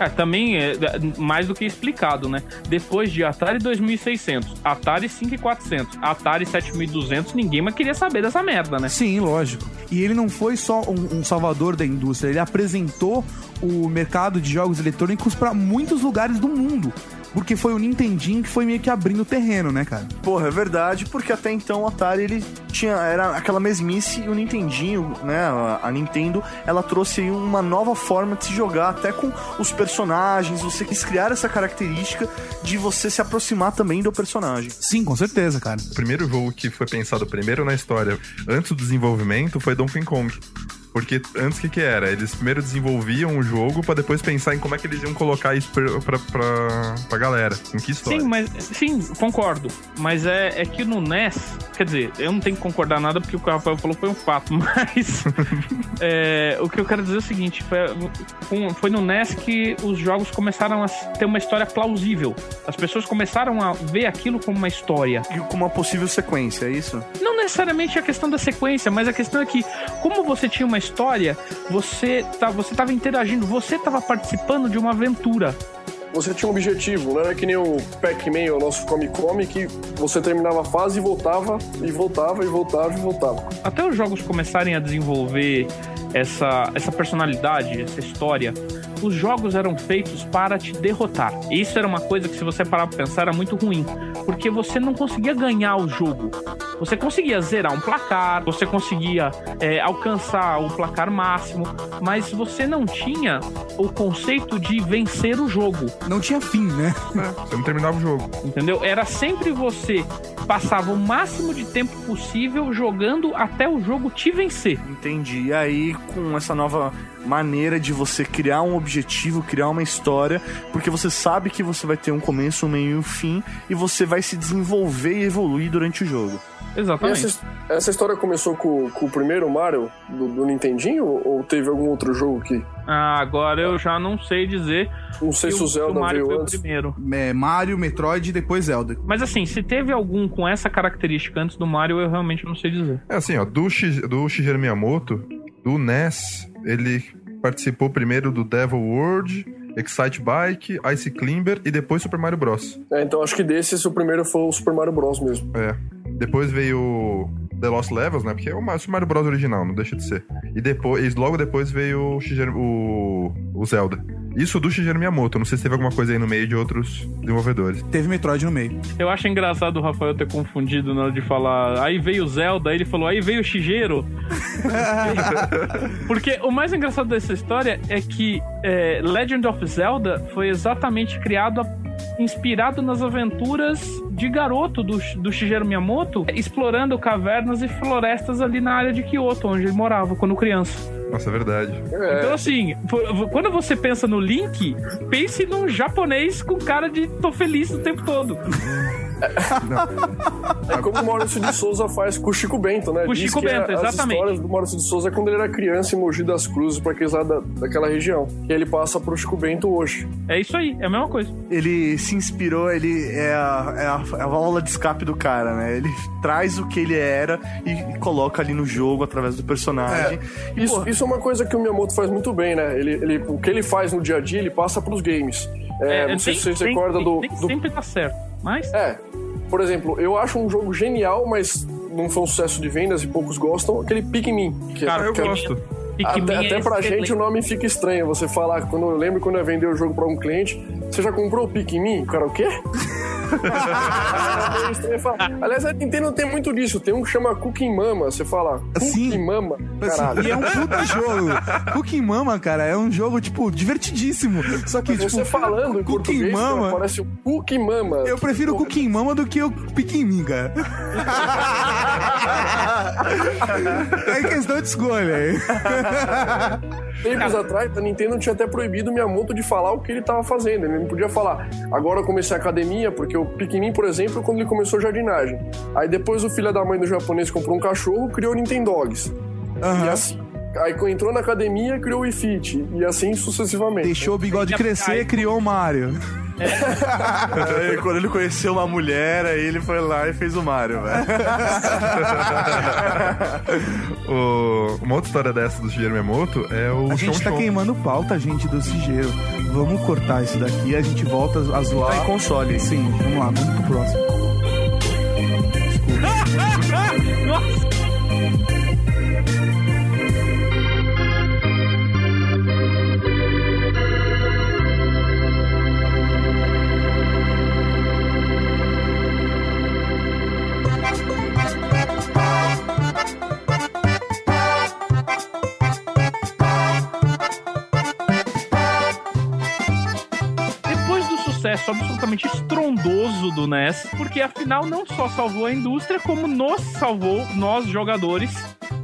S4: É, também é é, mais do que explicado, né? Depois de Atari 2600, Atari 5400, Atari 7200, ninguém mais queria saber dessa merda, né?
S2: Sim, lógico. E ele não foi só um, um salvador da indústria, ele apresentou o mercado de jogos eletrônicos para muitos lugares do mundo. Porque foi o Nintendinho que foi meio que abrindo o terreno, né, cara?
S6: Porra, é verdade, porque até então o Atari ele tinha era aquela mesmice e o Nintendinho, né, a, a Nintendo, ela trouxe aí uma nova forma de se jogar, até com os personagens, você quis criar essa característica de você se aproximar também do personagem.
S2: Sim, com certeza, cara.
S3: O primeiro jogo que foi pensado primeiro na história, antes do desenvolvimento, foi Donkey Kong. Porque antes o que, que era? Eles primeiro desenvolviam o jogo pra depois pensar em como é que eles iam colocar isso pra, pra, pra, pra galera. Em que história?
S4: Sim, mas sim, concordo. Mas é, é que no NES, quer dizer, eu não tenho que concordar nada porque o que o Rafael falou foi um fato, mas é, o que eu quero dizer é o seguinte: foi, foi no NES que os jogos começaram a ter uma história plausível. As pessoas começaram a ver aquilo como uma história.
S6: E com uma possível sequência, é isso?
S4: Não necessariamente a questão da sequência, mas a questão é que, como você tinha uma história, você tá, você estava interagindo, você estava participando de uma aventura.
S5: Você tinha um objetivo, não era que nem o Pac-Man, o nosso Come Come, que você terminava a fase e voltava, e voltava, e voltava, e voltava.
S4: até os jogos começarem a desenvolver essa, essa personalidade, essa história, os jogos eram feitos para te derrotar. E isso era uma coisa que, se você parar pra pensar, era muito ruim. Porque você não conseguia ganhar o jogo. Você conseguia zerar um placar, você conseguia é, alcançar o placar máximo, mas você não tinha o conceito de vencer o jogo.
S2: Não tinha fim, né?
S3: É, você não terminava o jogo.
S4: Entendeu? Era sempre você passava o máximo de tempo possível jogando até o jogo te vencer.
S6: Entendi. E aí, com essa nova maneira de você criar um objetivo, criar uma história, porque você sabe que você vai ter um começo, um meio e um fim, e você vai se desenvolver e evoluir durante o jogo.
S4: Exatamente.
S5: essa, essa história começou com, com o primeiro Mario do, do Nintendinho, ou teve algum outro jogo que...
S4: Ah, agora eu já não sei dizer.
S5: Não sei se o Zelda
S4: Mario
S5: veio
S4: foi
S5: antes.
S4: o primeiro.
S2: É, Mario, Metroid e depois Zelda.
S4: Mas assim, se teve algum com essa característica antes do Mario, eu realmente não sei dizer.
S3: É assim, ó, do, Shi- do Shigeru Miyamoto, do NES, ele participou primeiro do Devil World, Excite Bike, Ice Climber e depois Super Mario Bros.
S5: É, então acho que desses o primeiro foi o Super Mario Bros mesmo.
S3: É. Depois veio The Lost Levels, né? Porque é o Super Mario Bros original, não deixa de ser. E depois, logo depois veio o, o, o Zelda. Isso do Shigeru Miyamoto. Não sei se teve alguma coisa aí no meio de outros desenvolvedores.
S2: Teve Metroid no meio.
S4: Eu acho engraçado o Rafael ter confundido na hora de falar. Aí veio o Zelda, aí ele falou, aí veio o Shigeru. Porque o mais engraçado dessa história é que é, Legend of Zelda foi exatamente criado, a- inspirado nas aventuras de garoto do, do Shigeru Miyamoto, explorando cavernas e florestas ali na área de Kyoto, onde ele morava quando criança.
S3: Nossa, é verdade.
S5: É,
S4: Então, assim, quando você pensa no Link, pense num japonês com cara de tô feliz o tempo todo.
S5: É como o Maurício de Souza faz com o Chico Bento, né?
S4: Com o Chico
S5: que
S4: Bento,
S5: é As
S4: exatamente.
S5: histórias do Maurício de Souza é quando ele era criança em Mogi das Cruzes, pra aqueles lá da, daquela região. E ele passa pro Chico Bento hoje.
S4: É isso aí, é a mesma coisa.
S6: Ele se inspirou, ele é a, é a, é a válvula de escape do cara, né? Ele traz o que ele era e, e coloca ali no jogo através do personagem. E,
S5: Isso,
S6: pô,
S5: isso é uma coisa que o Miyamoto faz muito bem, né? Ele, ele, o que ele faz no dia a dia, ele passa pros games. É, não sei se vocês
S4: sempre-
S5: recordam do,
S4: nem
S5: do
S4: sempre tá certo, mas...
S5: É, por exemplo, eu acho um jogo genial, mas não foi um sucesso de vendas e poucos gostam, aquele Pikmin. Que,
S4: Cara,
S3: Eu
S5: que é-
S3: gosto.
S4: Pikmin
S5: até,
S4: é
S5: até pra
S4: excelente.
S5: gente o nome fica estranho. Você falar, quando eu lembro quando eu vender o jogo pra um cliente, você já comprou o Pikmin? O cara, o quê? Aliás, a Nintendo tem muito disso. Tem um que chama Cooking Mama. Você fala. Cooking Mama?
S2: Assim,
S5: Caralho.
S2: e é um puta jogo. Cooking Mama, cara, é um jogo, tipo, divertidíssimo. Só que,
S5: Mas
S2: tipo,
S5: você falando em
S2: Cooking Mama.
S5: parece um Cooking Mama.
S2: Eu prefiro o
S5: Porra,
S2: Cooking Mama do que o cara. é questão de escolha. hein?
S5: Tempos atrás, a Nintendo tinha até proibido o Miyamoto de falar o que ele tava fazendo. Ele não podia falar, agora eu comecei a academia, porque o Pikmin, por exemplo, quando ele começou a jardinagem. Aí depois o filho da mãe do japonês comprou um cachorro, criou o Nintendogs. E
S2: Aham.
S5: assim, aí entrou na academia, criou o Wii Fit. E assim sucessivamente.
S2: Deixou o bigode crescer, criou o Mario.
S6: aí, quando ele conheceu uma mulher, aí ele foi lá e fez o Mario, velho.
S3: O- uma outra história dessa do Shigeru Miyamoto é o
S2: A gente tá
S3: Shon Shon.
S2: queimando pauta, gente, do Cigeiro. Vamos cortar isso daqui, a gente volta a zoar.
S6: Tá em console.
S2: Sim, vamos lá, vamos pro próximo.
S4: Nossa! sucesso absolutamente estrondoso do NES, porque afinal não só salvou a indústria, como nos salvou, nós jogadores,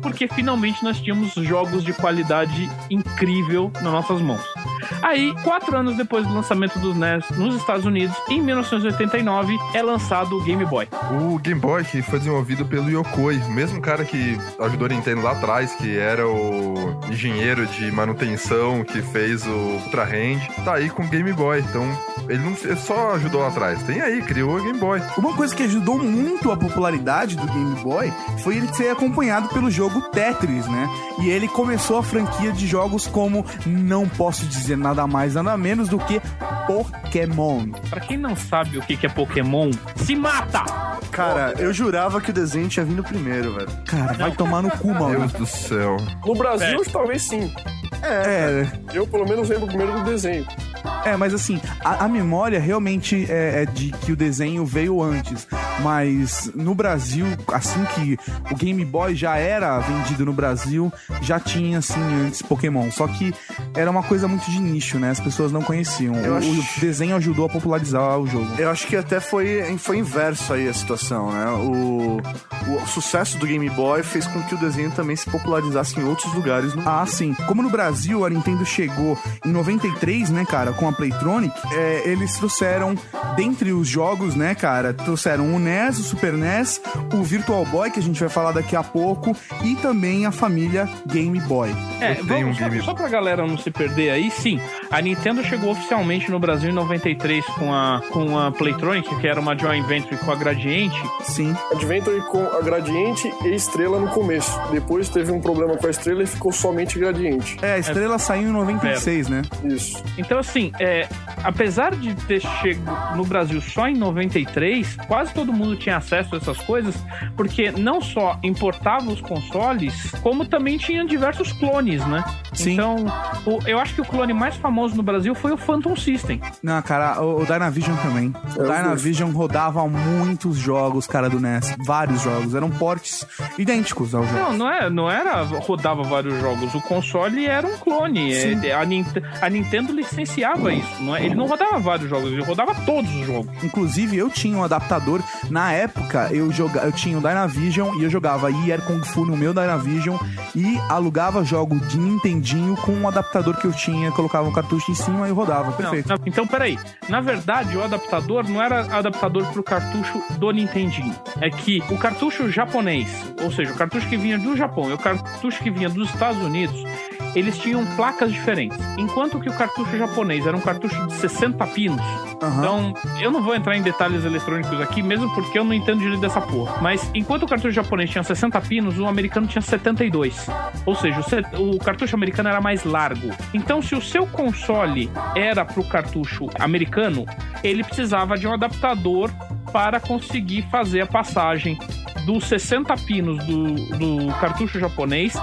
S4: porque finalmente nós tínhamos jogos de qualidade incrível nas nossas mãos. Aí, quatro anos depois do lançamento do NES nos Estados Unidos, em 1989, é lançado o Game Boy.
S3: O Game Boy que foi desenvolvido pelo Yokoi, o mesmo cara que ajudou a Nintendo lá atrás, que era o engenheiro de manutenção que fez o Ultra Hand, tá aí com o Game Boy. Então, ele não ele só ajudou lá atrás, tem aí, criou o Game Boy.
S2: Uma coisa que ajudou muito a popularidade do Game Boy foi ele ser acompanhado pelo jogo Tetris, né? E ele começou a franquia de jogos como não posso dizer nada mais, nada menos do que Pokémon.
S4: Pra quem não sabe o que é Pokémon, se mata!
S6: Cara, eu jurava que o desenho tinha vindo primeiro, velho.
S2: Cara, vai tomar no cu, mano.
S3: Deus do céu.
S5: No Brasil,
S4: É.
S5: talvez sim.
S2: É,
S5: Eu, pelo menos, lembro primeiro do desenho.
S2: É, mas assim, a, a memória realmente é, é de que o desenho veio antes. Mas no Brasil, assim que o Game Boy já era vendido no Brasil, já tinha, assim, antes Pokémon. Só que era uma coisa muito de nicho, né? As pessoas não conheciam. O,
S6: acho-
S2: o desenho ajudou a popularizar o jogo.
S6: Eu acho que até foi, foi inverso aí a situação, né? O, o sucesso do Game Boy fez com que o desenho também se popularizasse em outros lugares no
S2: Ah, sim. Como no Brasil a Nintendo chegou em 93, né, cara, com a Playtronic, é, eles trouxeram, dentre os jogos, né, cara, trouxeram o NES, o Super NES, o Virtual Boy, que a gente vai falar daqui a pouco, e também a família Game Boy.
S4: É, vamos,
S3: um
S4: só,
S3: Game-
S4: só pra galera não se perder aí, sim, a Nintendo chegou oficialmente no Brasil em 93 com a, com a Playtronic, que era uma joint venture com a Gradiente.
S2: Sim.
S5: Adventure com a Gradiente e Estrela no começo. Depois teve um problema com a Estrela e ficou somente Gradiente.
S2: É, a estrela saiu em 96, né?
S5: Isso.
S4: Então, assim, é, apesar de ter chegado no Brasil só em 93, quase todo mundo tinha acesso a essas coisas, porque não só importava os consoles, como também tinha diversos clones, né?
S2: Sim.
S4: Então, o- eu acho que o clone mais famoso no Brasil foi o Phantom System.
S2: Não, cara, o, o Dynavision também. O Dynavision rodava muitos jogos, cara, do NES. Vários jogos. Eram portes idênticos ao jogo.
S4: Não, não, é, não era rodava vários jogos. O console era um clone.
S2: Sim.
S4: É, a, a Nintendo licenciava isso. Não é? Ele não rodava vários jogos, ele rodava todos os jogos.
S2: Inclusive, eu tinha um adaptador. Na época, eu, joga... eu tinha o Dynavision e eu jogava Air Kung Fu no meu Dynavision e alugava jogo de Nintendinho com um adaptador que eu tinha, colocava um, ca- cartucho em cima e rodava.
S4: Não,
S2: Perfeito.
S4: não, então, peraí. Na verdade, o adaptador não era adaptador pro cartucho do Nintendinho. É que o cartucho japonês, ou seja, o cartucho que vinha do Japão e o cartucho que vinha dos Estados Unidos, eles tinham placas diferentes. Enquanto que o cartucho japonês era um cartucho de 60 pinos.
S2: Aham.
S4: Então, eu não vou entrar em detalhes eletrônicos aqui, mesmo porque eu não entendo direito dessa porra. Mas enquanto o cartucho japonês tinha 60 pinos, o americano tinha 72. Ou seja, o, o cartucho americano era mais largo. Então, se o seu console era pro cartucho americano, ele precisava de um adaptador para conseguir fazer a passagem dos 60 pinos do, do cartucho japonês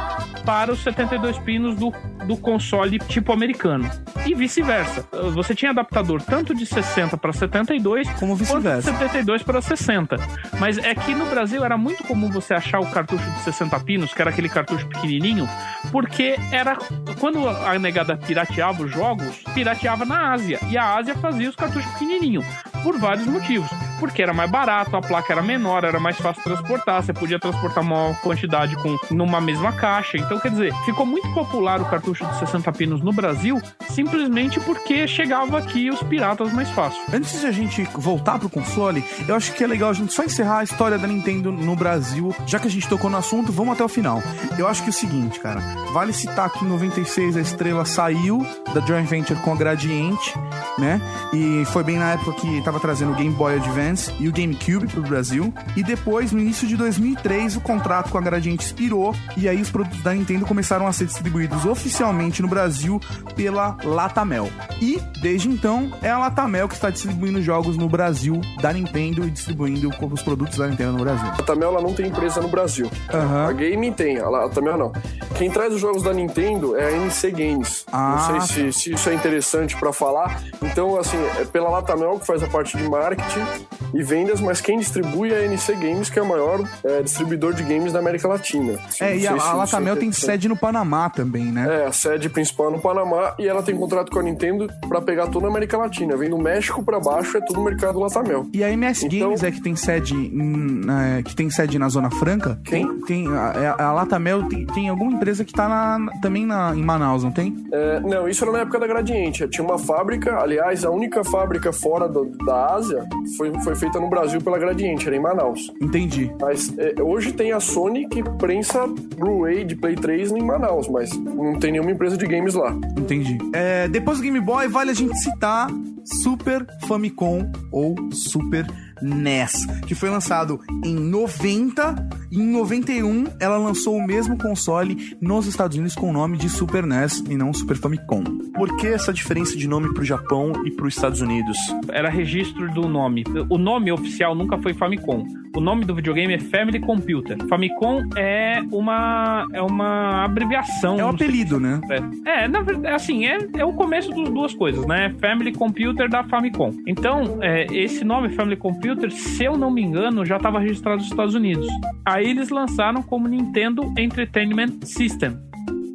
S4: para os 72 pinos do, do console tipo americano. E vice-versa. Você tinha adaptador tanto de 60 para 72
S2: Como vice-versa.
S4: 72 para 60. Mas é que no Brasil era muito comum você achar o cartucho de 60 pinos, que era aquele cartucho pequenininho, porque era quando a negada pirateava os jogos, pirateava na Ásia. E a Ásia fazia os cartuchos pequenininhos, por vários motivos. Porque era mais barato, a placa era menor, era mais fácil transportar, você podia transportar maior quantidade com numa mesma caixa. Então, quer dizer, ficou muito popular o cartucho de 60 pinos no Brasil, simplesmente porque chegava aqui os piratas mais fácil.
S2: Antes de a gente voltar pro console, eu acho que é legal a gente só encerrar a história da Nintendo no Brasil. Já que a gente tocou no assunto, vamos até o final. Eu acho que é o seguinte, cara. Vale citar que em 96 a estrela saiu da joint venture com a Gradiente, né? E foi bem na época que tava trazendo o Game Boy Advance e o GameCube pro Brasil. E depois, no início de 2003, o contrato com a Gradiente expirou e aí os produtos da Nintendo começaram a ser distribuídos oficialmente no Brasil pela Latamel. E desde então é a Latamel que está distribuindo jogos no Brasil da Nintendo e distribuindo os produtos da Nintendo no Brasil.
S5: A Tamel ela não tem empresa no Brasil.
S2: Aham.
S5: A Game tem, a Tamel não. Quem traz os jogos da Nintendo é a NC Games.
S2: Ah,
S5: não sei se, se isso é interessante pra falar. Então, assim, é pela Latamel que faz a parte de marketing e vendas, mas quem distribui é a NC Games, que é o maior é, distribuidor de games da América Latina.
S2: É, e a, a
S5: é
S2: Latamel tem sede no Panamá também, né?
S5: É, a sede principal é no Panamá e ela tem contrato com a Nintendo pra pegar toda a América Latina. Vem do México pra baixo, é tudo mercado Latamel.
S2: E a MS
S5: Então-
S2: Games é que tem sede em- é, que tem sede na Zona Franca.
S5: Quem?
S2: Tem, a, a Latamel tem, tem alguma empresa que tá na- também na, em Manaus, não tem?
S5: É, não, isso era na época da Gradiente. Tinha uma fábrica, aliás, a única fábrica fora do- da Ásia foi, foi feita no Brasil pela Gradiente, era em Manaus.
S2: Entendi.
S5: Mas é, hoje tem a Sony que prensa Blu-ray de Play 3 em Manaus, mas não tem nenhuma empresa de games lá.
S2: Entendi. É, depois do Game Boy, vale a gente citar Super Famicom ou Super NES, que foi lançado em 90 e em 91 ela lançou o mesmo console nos Estados Unidos com o nome de Super NES e não Super Famicom.
S6: Por que essa diferença de nome pro Japão e pros Estados Unidos?
S4: Era registro do nome. O nome oficial nunca foi Famicom. O nome do videogame é Family Computer. Famicom é uma é uma abreviação.
S2: É um apelido, né?
S4: É, na verdade, assim, é, é o começo das duas coisas, né? Family Computer da Famicom. Então, é, esse nome Family Computer, se eu não me engano, já estava registrado nos Estados Unidos. Aí eles lançaram como Nintendo Entertainment System.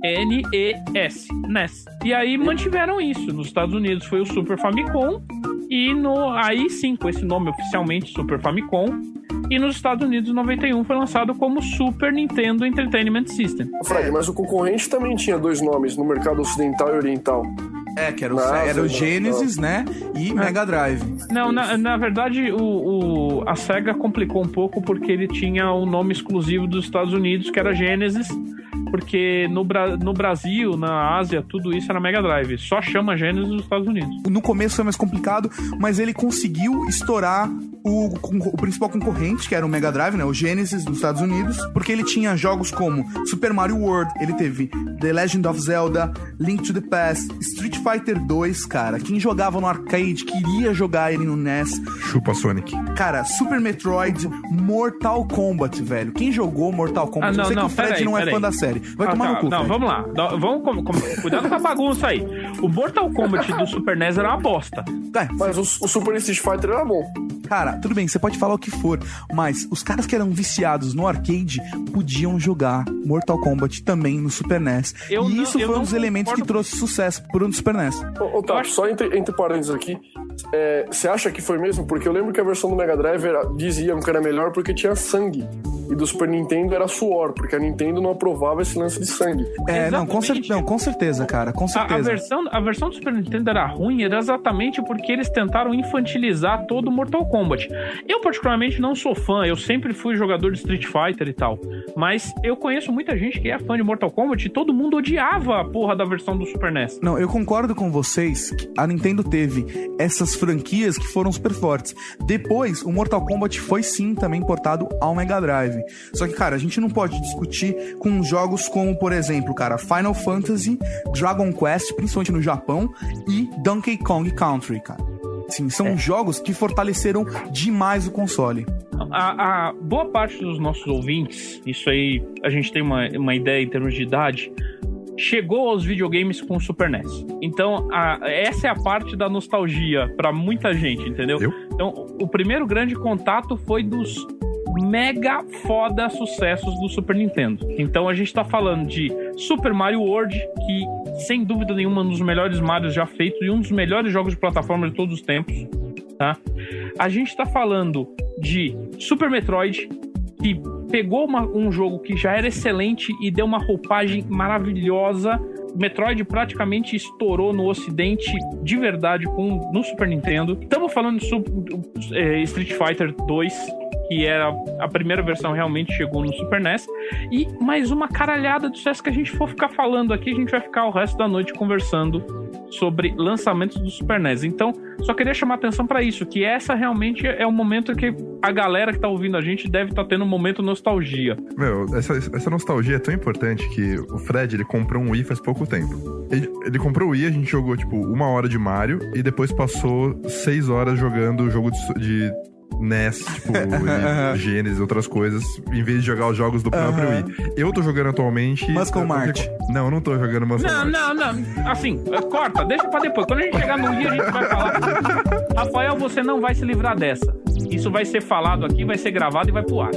S4: NES, NES. E aí mantiveram isso. Nos Estados Unidos foi o Super Famicom e no aí sim, com esse nome oficialmente Super Famicom. E nos Estados Unidos, em 91, foi lançado como Super Nintendo Entertainment System.
S5: Fred, mas o concorrente também tinha dois nomes no mercado ocidental e oriental.
S2: É, que era o,
S5: Nossa,
S2: era o
S5: não,
S2: Genesis, né? E Mega Drive.
S4: Não, na, na verdade, o, o- a SEGA complicou um pouco porque ele tinha o nome exclusivo dos Estados Unidos, que era Genesis, porque no, Bra- no Brasil, na Ásia, tudo isso era Mega Drive. Só chama Genesis nos Estados Unidos.
S2: No começo foi mais complicado, mas ele conseguiu estourar o, o principal concorrente, que era o Mega Drive, né? O Genesis nos Estados Unidos, porque ele tinha jogos como Super Mario World, ele teve The Legend of Zelda, Link to the Past, Street Fighter 2, cara. Quem jogava no arcade queria jogar ele no NES.
S3: Chupa Sonic.
S2: Cara, Super Metroid, Mortal Kombat, velho. Quem jogou Mortal Kombat?
S4: Ah, não,
S2: Eu sei
S4: não,
S2: que o Fred
S4: peraí,
S2: não é fã da série. Vai
S4: Ah,
S2: tomar
S4: tá,
S2: no cu,
S4: Não,
S2: Fred.
S4: vamos lá. Vamos com, com- cuidado com a bagunça aí. O Mortal Kombat do Super NES era uma bosta.
S2: Tá,
S5: Mas o, o Super Street Fighter era bom.
S2: Cara, tudo bem, você pode falar o que for, mas os caras que eram viciados no arcade podiam jogar Mortal Kombat também no Super NES.
S4: Eu
S2: e
S4: não-
S2: isso foi um dos elementos que trouxe sucesso pro Super NES.
S5: Ô, ô, Tato, só entre, entre parênteses aqui, é, você acha que foi mesmo? Porque eu lembro que a versão do Mega Drive era, diziam que era melhor porque tinha sangue. e do Super Nintendo era suor, porque a Nintendo não aprovava esse lance de sangue.
S2: É, não com, cer não, com certeza, cara, com
S4: A, a
S2: certeza.
S4: versão, a versão do Super Nintendo era ruim, era exatamente porque eles tentaram infantilizar todo o Mortal Kombat. Eu, particularmente, não sou fã, eu sempre fui jogador de Street Fighter e tal. Mas eu conheço muita gente que é fã de Mortal Kombat e todo mundo odiava a porra da versão do Super NES.
S2: Não, eu concordo com vocês que a Nintendo teve essas franquias que foram super fortes. Depois, o Mortal Kombat foi sim também portado ao Mega Drive. Só que, cara, a gente não pode discutir com jogos como, por exemplo, cara, Final Fantasy, Dragon Quest, principalmente no Japão, e Donkey Kong Country, cara. Sim, são jogos que fortaleceram demais o console.
S4: A, a boa parte dos nossos ouvintes, isso aí a gente tem uma, uma ideia em termos de idade, chegou aos videogames com o Super NES. Então, a- essa é a parte da nostalgia pra muita gente, entendeu?
S3: Eu?
S4: Então, o primeiro grande contato foi dos mega foda sucessos do Super Nintendo. Então a gente tá falando de Super Mario World, que sem dúvida nenhuma é um dos melhores Marios já feitos e um dos melhores jogos de plataforma de todos os tempos, tá? A gente tá falando de Super Metroid, que pegou uma- um jogo que já era excelente e deu uma roupagem maravilhosa. Metroid praticamente estourou no ocidente de verdade com, no Super Nintendo. Estamos falando de é, Street Fighter 2, que era a primeira versão realmente chegou no Super NES. E mais uma caralhada de sucesso que a gente for ficar falando aqui, a gente vai ficar o resto da noite conversando sobre lançamentos do Super NES. Então, só queria chamar atenção para isso, que essa realmente é o momento que a galera que tá ouvindo a gente deve estar tendo um momento nostalgia.
S3: Meu, essa, essa nostalgia é tão importante que o Fred, ele comprou um Wii faz pouco tempo. Ele, ele comprou o Wii, a gente jogou, tipo, uma hora de Mario e depois passou seis horas jogando o jogo de, de NES, tipo, Genesis e outras coisas, em vez de jogar os jogos do próprio. Wii. Eu tô jogando atualmente...
S2: Muscle Mart.
S3: Não, eu não tô jogando Muscle
S4: Não,
S3: Mart.
S4: não, não. Assim, corta, deixa pra depois. Quando a gente chegar no dia, a gente vai falar. Rafael, você não vai se livrar dessa. Isso vai ser falado aqui, vai ser gravado e vai pro ar.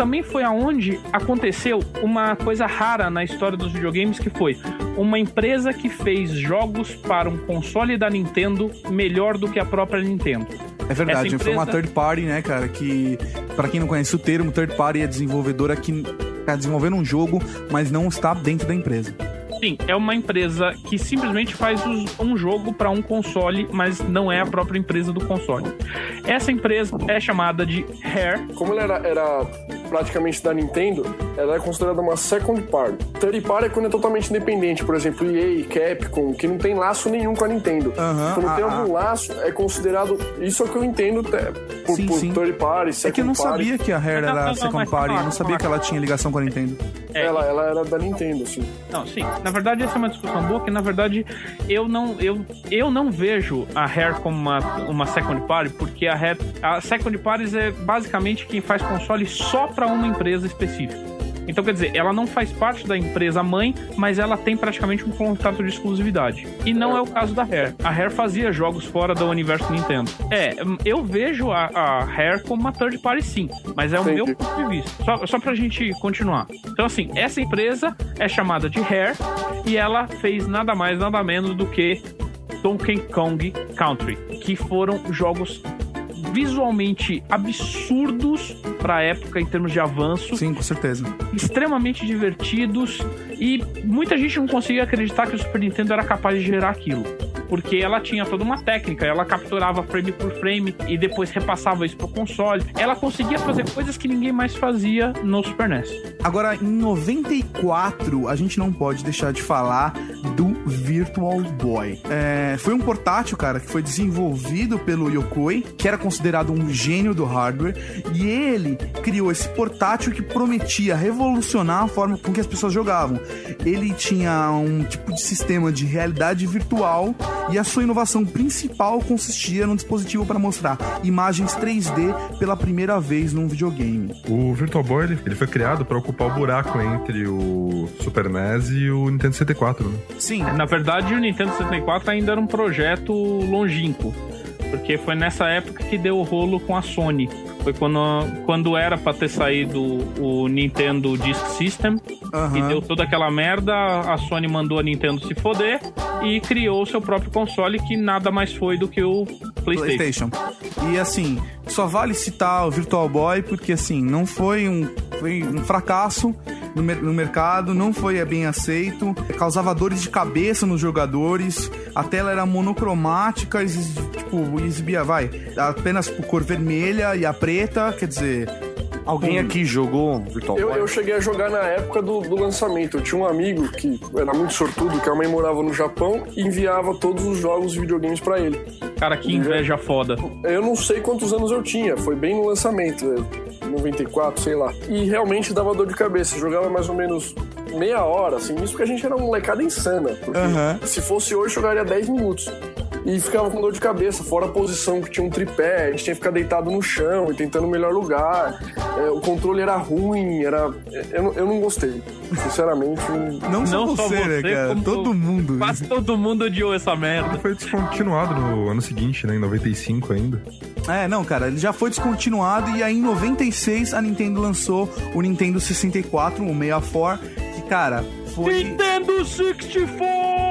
S4: Também foi aonde aconteceu uma coisa rara na história dos videogames, que foi uma empresa que fez jogos para um console da Nintendo melhor do que a própria Nintendo.
S2: É verdade,
S4: Essa
S2: foi uma
S4: empresa-
S2: third party, né, cara? Que, pra quem não conhece o termo, third party é desenvolvedora que tá desenvolvendo um jogo, mas não está dentro da empresa.
S4: Sim, é uma empresa que simplesmente faz um jogo para um console, mas não é a própria empresa do console. Essa empresa é chamada de Rare.
S5: Como ela era, era praticamente da Nintendo, ela é considerada uma second party. Third party é quando é totalmente independente, por exemplo, EA, Capcom, que não tem laço nenhum com a Nintendo.
S2: Aham,
S5: quando tem
S2: a-
S5: algum laço, é considerado. Isso é o que eu entendo é, por,
S2: Sim,
S5: por
S2: sim.
S5: third party,
S2: É
S5: second
S2: que eu não
S5: party.
S2: sabia que a Rare
S4: Não, não,
S2: era
S4: não,
S2: second
S4: mas
S2: party, eu não sabia que ela tinha ligação com a Nintendo.
S4: É,
S5: Ela, ela era da Nintendo, assim.
S4: Não, sim. Na verdade, essa é uma discussão boa, que na verdade eu não, eu, eu não vejo a Rare como uma, uma second party, porque a Rare. A second party é basicamente quem faz console só para uma empresa específica. Então, quer dizer, ela não faz parte da empresa mãe, mas ela tem praticamente um contrato de exclusividade. E não é o caso da Rare. A Rare fazia jogos fora do universo Nintendo. É, eu vejo a, a Rare como uma third party sim, mas é o
S5: Entendi.
S4: meu ponto de vista. Só, só pra gente continuar. Então, assim, essa empresa é chamada de Rare e ela fez nada mais, nada menos do que Donkey Kong Country, que foram jogos visualmente absurdos pra época em termos de avanço,
S2: Sim, com certeza.
S4: extremamente divertidos e muita gente não conseguia acreditar que o Super Nintendo era capaz de gerar aquilo. Porque ela tinha toda uma técnica, ela capturava frame por frame e depois repassava isso pro console. Ela conseguia fazer coisas que ninguém mais fazia no Super NES.
S2: Agora, em 94, a gente não pode deixar de falar do Virtual Boy. É, foi um portátil, cara, que foi desenvolvido pelo Yokoi, que era considerado um gênio do hardware, e ele criou esse portátil que prometia revolucionar a forma com que as pessoas jogavam. Ele tinha um tipo de sistema de realidade virtual E a sua inovação principal consistia num dispositivo para mostrar imagens 3D pela primeira vez num videogame.
S3: O Virtual Boy ele, ele foi criado para ocupar o buraco entre o Super NES e o Nintendo 64, né?
S2: Sim,
S4: Na verdade, o Nintendo 64 ainda era um projeto longínquo. Porque foi nessa época que deu o rolo com a Sony. Foi quando, quando era pra ter saído o Nintendo Disk System.
S2: Aham.
S4: E deu toda aquela merda. A Sony mandou a Nintendo se foder. E criou o seu próprio console, que nada mais foi do que o PlayStation.
S2: PlayStation. E assim, só vale citar o Virtual Boy porque assim, não foi um, foi um fracasso no, mer- no mercado, não foi bem aceito, causava dores de cabeça nos jogadores, a tela era monocromática, tipo, exibia, vai, apenas por cor vermelha e a preta, quer dizer,
S6: Alguém aqui jogou Virtual
S5: Eu,
S6: Boy?
S5: eu cheguei a jogar na época do, do lançamento. Eu tinha um amigo que era muito sortudo, que a mãe morava no Japão e enviava todos os jogos de videogames pra ele.
S4: Cara, que inveja foda.
S5: Eu não sei quantos anos eu tinha, foi bem no lançamento, é, 94, sei lá. E realmente dava dor de cabeça, jogava mais ou menos meia hora, assim, isso porque a gente era uma molecada insana. Porque
S2: Aham.
S5: se fosse hoje, jogaria 10 minutos. E ficava com dor de cabeça, fora a posição que tinha um tripé, a gente tinha que ficar deitado no chão e tentando o melhor lugar. É, o controle era ruim, era. Eu, não- eu não gostei. Sinceramente.
S2: não só
S4: Não só
S2: você, né, cara?
S4: como
S2: Todo mundo.
S4: Quase todo mundo odiou essa merda.
S3: Foi descontinuado no ano seguinte, né? Em 95 ainda.
S2: É, não, cara, ele já foi descontinuado e aí em 96 a Nintendo lançou o Nintendo 64, o 64, que, cara, foi.
S4: Nintendo 64!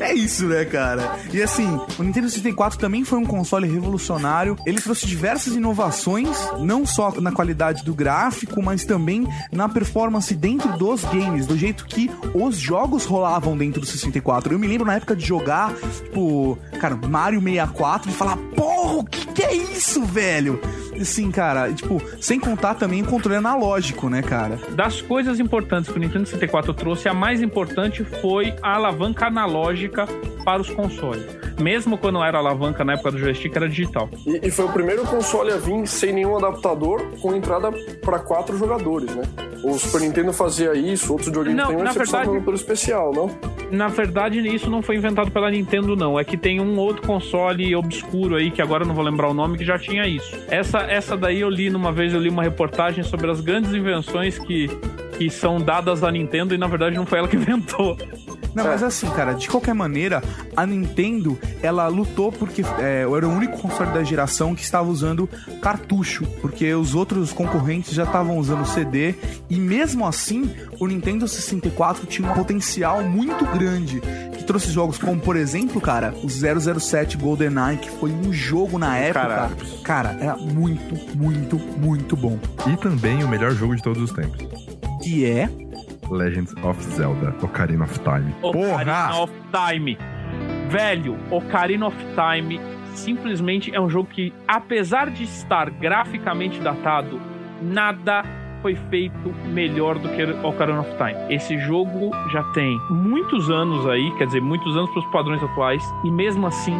S2: É isso, né, cara? E assim, o Nintendo 64 também foi um console revolucionário. Ele trouxe diversas inovações, não só na qualidade do gráfico, mas também na performance dentro dos games, do jeito que os jogos rolavam dentro do 64. Eu me lembro na época de jogar, tipo, cara, Mario 64 e falar, porra, o que, que é isso, velho? Assim, cara, tipo, sem contar também o controle analógico, né, cara?
S4: Das coisas importantes que o Nintendo 64 trouxe, a mais importante foi a alavanca analógica para os consoles. Mesmo quando era alavanca na época do joystick, era digital.
S5: E, e foi o primeiro console a vir sem nenhum adaptador, com entrada pra quatro jogadores, né? O Super Nintendo fazia isso, outros videogames
S4: Não,
S5: tem, mas você um
S4: verdade-
S5: motor especial, não?
S4: Na verdade, isso não foi inventado pela Nintendo, não. É que tem um outro console obscuro aí, que agora não vou lembrar o nome, que já tinha isso. Essa, essa daí eu li numa vez, eu li uma reportagem sobre as grandes invenções que, que são dadas à Nintendo e na verdade não foi ela que inventou.
S2: Não, mas assim, cara, de qualquer maneira, a Nintendo, ela lutou porque é, era o único console da geração que estava usando cartucho, porque os outros concorrentes já estavam usando CD, e mesmo assim, o Nintendo 64 tinha um potencial muito grande, que trouxe jogos como, por exemplo, cara, o 007 GoldenEye, que foi um jogo na época,
S6: Caralho.
S2: cara, era muito, muito, muito bom.
S3: E também o melhor jogo de todos os tempos.
S2: Que é...
S3: Legends of Zelda, Ocarina of Time.
S4: Ocarina of Time. Velho, Ocarina of Time simplesmente é um jogo que, apesar de estar graficamente datado, nada foi feito melhor do que Ocarina of Time. Esse jogo já tem muitos anos aí, quer dizer, muitos anos para os padrões atuais, e mesmo assim,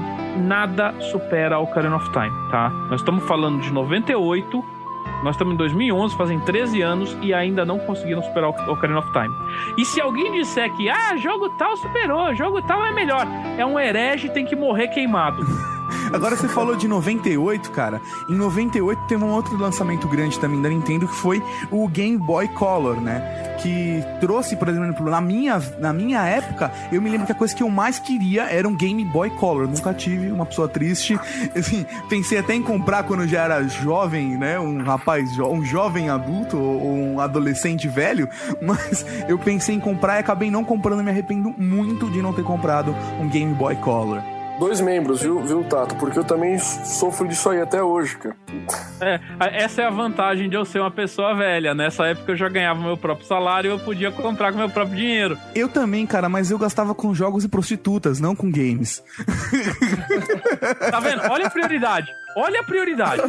S4: nada supera Ocarina of Time, tá? Nós estamos falando de 98, nós estamos em 2011, fazem 13 anos e ainda não conseguiram superar o Ocarina of Time. E se alguém disser que, ah, jogo tal superou, jogo tal é melhor, é um herege tem que morrer queimado.
S2: Agora você falou de 98, cara. Em 98 teve um outro lançamento grande também da Nintendo que foi o Game Boy Color, né? Que trouxe, por exemplo, na minha, na minha época, eu me lembro que a coisa que eu mais queria era um Game Boy Color. Nunca tive uma pessoa triste. Assim, pensei até em comprar quando já era jovem, né? Um rapaz, jo- um jovem adulto ou um adolescente velho. Mas eu pensei em comprar e acabei não comprando. Me arrependo muito de não ter comprado um Game Boy Color.
S5: Dois membros, viu, viu, Tato? Porque eu também sofro disso aí até hoje, cara.
S4: É, essa é a vantagem de eu ser uma pessoa velha. Nessa época eu já ganhava meu próprio salário e eu podia comprar com meu próprio dinheiro.
S2: Eu também, cara, mas eu gastava com jogos e prostitutas, não com games.
S4: Tá vendo? Olha a prioridade. Olha a prioridade.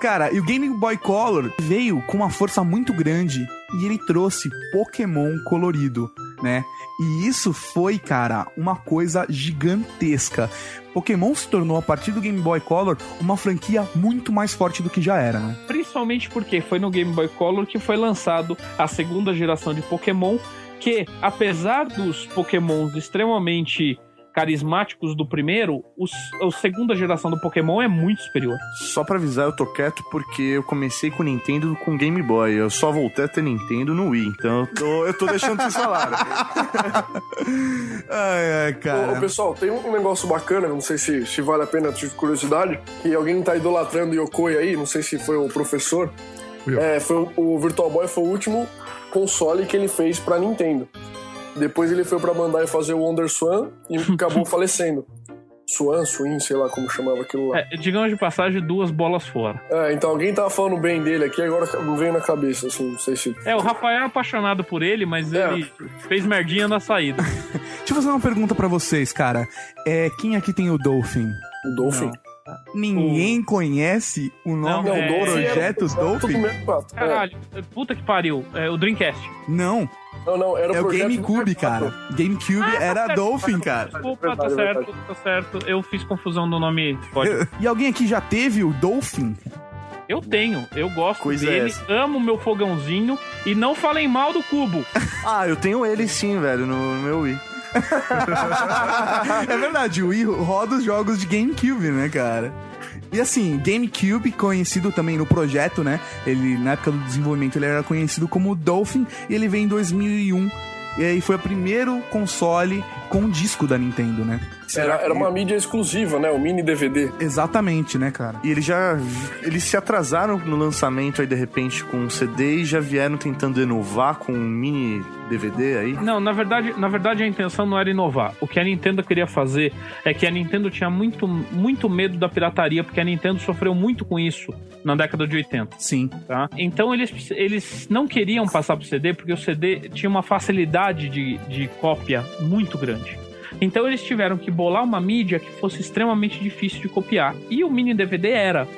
S2: Cara, e o Game Boy Color veio com uma força muito grande e ele trouxe Pokémon colorido, né? E isso foi, cara, uma coisa gigantesca. Pokémon se tornou, a partir do Game Boy Color, uma franquia muito mais forte do que já era, né?
S4: Principalmente porque foi no Game Boy Color que foi lançado a segunda geração de Pokémon, que apesar dos Pokémons extremamente carismáticos do primeiro, os, a segunda geração do Pokémon é muito superior.
S6: Só pra avisar, eu tô quieto porque eu comecei com Nintendo com Game Boy. Eu só voltei a ter Nintendo no Wii. Então eu tô, eu tô deixando vocês falarem.
S2: Ai, ai,
S5: Ô,
S2: cara.
S5: ô, pessoal, tem um negócio bacana, não sei se, se vale a pena, tive curiosidade, que alguém tá idolatrando o Yokoi aí, não sei se foi o professor. É, foi o, o Virtual Boy foi o último console que ele fez pra Nintendo. Depois ele foi pra Bandai fazer o Wonder Swan e acabou falecendo. Swan, Swin, sei lá como chamava aquilo lá.
S4: É, digamos de passagem, duas bolas fora.
S5: É, então alguém tava falando bem dele aqui, agora não veio na cabeça, assim, não sei se.
S4: É, o Rafael é apaixonado por ele, mas
S5: É.
S4: ele fez merdinha na saída.
S2: Deixa eu fazer uma pergunta pra vocês, cara. É, quem aqui tem o Dolphin?
S5: O Dolphin.
S2: Ninguém conhece o nome
S4: Não,
S2: do
S4: é-
S2: projeto
S5: Era tudo
S2: Dolphin?
S5: prato. É.
S4: Caralho, puta que pariu. É, o Dreamcast.
S2: Não,
S5: Não, não, era
S2: é o
S5: projeto
S2: GameCube,
S5: do-
S2: cara. GameCube
S4: Ah, tá
S2: era
S4: certo.
S2: Dolphin, cara.
S4: Desculpa, tá certo, tá certo. Eu fiz confusão no nome. Pode.
S2: E alguém aqui já teve o Dolphin?
S4: Eu tenho, eu gosto
S6: Coisa é
S4: dele,
S6: essa?
S4: amo meu fogãozinho e não falem mal do cubo.
S6: Ah, eu tenho ele sim, velho, no, no meu Wii.
S2: É verdade, o Wii roda os jogos de GameCube, né, cara? E assim, GameCube, conhecido também no projeto, né? Ele, na época do desenvolvimento, ele era conhecido como Dolphin, e ele veio em 2001. E aí foi o primeiro console com disco da Nintendo, né?
S5: Era, era uma mídia exclusiva, né? O mini DVD.
S2: Exatamente, né, cara?
S6: E eles já. Eles se atrasaram no lançamento aí, de repente, com um CD e já vieram tentando inovar com um mini DVD aí.
S4: Não, na verdade, na verdade a intenção não era inovar. O que a Nintendo queria fazer é que a Nintendo tinha muito, muito medo da pirataria, porque a Nintendo sofreu muito com isso na década de 80.
S2: Sim.
S4: Tá? Então eles, eles não queriam passar pro CD porque o CD tinha uma facilidade de, de cópia muito grande. Então eles tiveram que bolar uma mídia que fosse extremamente difícil de copiar. E o mini DVD era.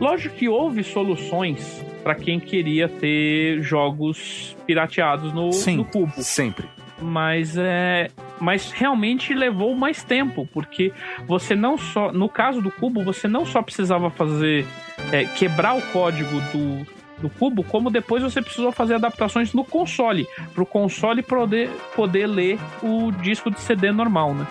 S4: Lógico que houve soluções para quem queria ter jogos pirateados no,
S2: Sim.
S4: no cubo
S6: Sempre.
S4: mas é mas realmente levou mais tempo porque você não só no caso do cubo você não só precisava fazer é, quebrar o código do, do cubo como depois você precisou fazer adaptações no console para o console poder poder ler o disco de CD normal né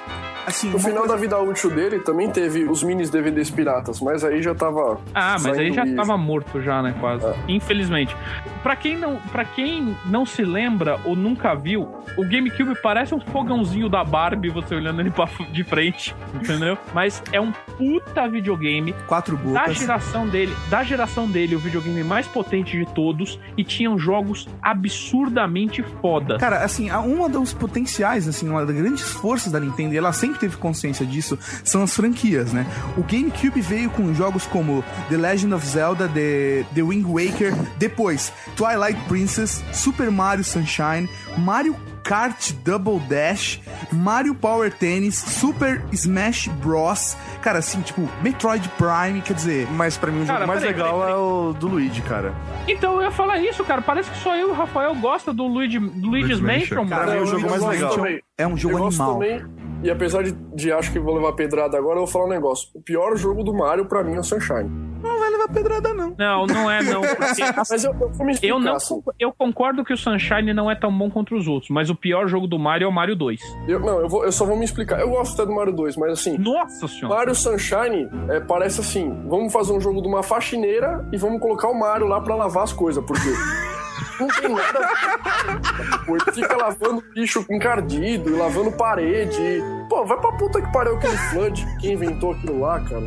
S2: Assim,
S5: No final
S2: coisa-
S5: da vida útil dele também teve os minis DVDs piratas, mas aí já tava.
S4: Ah, mas aí já
S5: isso.
S4: tava morto já, né, quase. Infelizmente. Pra quem não, para quem não se lembra ou nunca viu, o GameCube parece um fogãozinho da Barbie, você olhando ele pra, de frente, entendeu? Mas é um puta videogame
S2: quatro
S4: da
S2: bocas.
S4: geração dele, da geração dele, o videogame mais potente de todos e tinham jogos absurdamente foda.
S2: Cara, assim, uma dos potenciais, assim, uma das grandes forças da Nintendo, e ela sempre teve consciência disso, são as franquias, né? O GameCube veio com jogos como The Legend of Zelda, The, The Wind Waker, depois Twilight Princess, Super Mario Sunshine, Mario Kart Double Dash, Mario Power Tennis, Super Smash Bros. Cara, assim, tipo, Metroid Prime, quer dizer,
S6: Mas pra mim o
S4: Cara,
S6: jogo mais
S4: peraí,
S6: legal
S4: peraí,
S6: é o do Luigi, cara.
S4: Então eu ia falar isso, cara. Parece que só eu e o Rafael gosta do Luigi, do Luigi's
S3: Luigi's
S4: Mansion,
S3: Mansion.
S2: cara,
S4: mano.
S2: é o jogo mais
S5: gosto
S2: legal. É um jogo
S5: eu gosto
S2: animal.
S5: também. E apesar de, de acho que vou levar pedrada agora, eu vou falar um negócio. O pior jogo do Mario pra mim é o Sunshine.
S2: Não vai levar pedrada, não.
S4: Não, não é não. Porque
S5: Mas eu, eu vou me explicar,
S4: eu não
S5: assim.
S4: eu concordo que o Sunshine não é tão bom contra os outros, mas o pior jogo do Mario é o Mario 2.
S5: Eu, não, eu, vou, eu só vou me explicar. Eu gosto até do Mario 2, mas assim,
S4: Nossa senhora.
S5: Mario Sunshine é, parece assim: vamos fazer um jogo de uma faxineira e vamos colocar o Mario lá pra lavar as coisas, porque. Não tem nada a ver. Pô, ele fica lavando bicho encardido, e lavando parede. e- Pô, vai pra puta que pariu aquele Flood. Quem inventou aquilo lá, cara?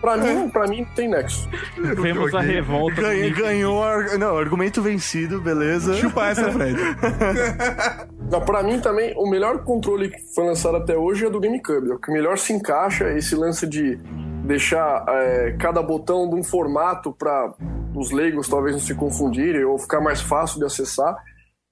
S5: Pra mim, pra mim não tem nexo.
S4: Vemos a revolta.
S6: Ganhei, ganhou. ar- Não, argumento vencido, beleza.
S2: Chupa essa, Fred.
S5: Não, pra mim também, o melhor controle que foi lançado até hoje é do GameCube. O que melhor se encaixa é esse lance de deixar é, cada botão de um formato para os leigos talvez não se confundirem ou ficar mais fácil de acessar.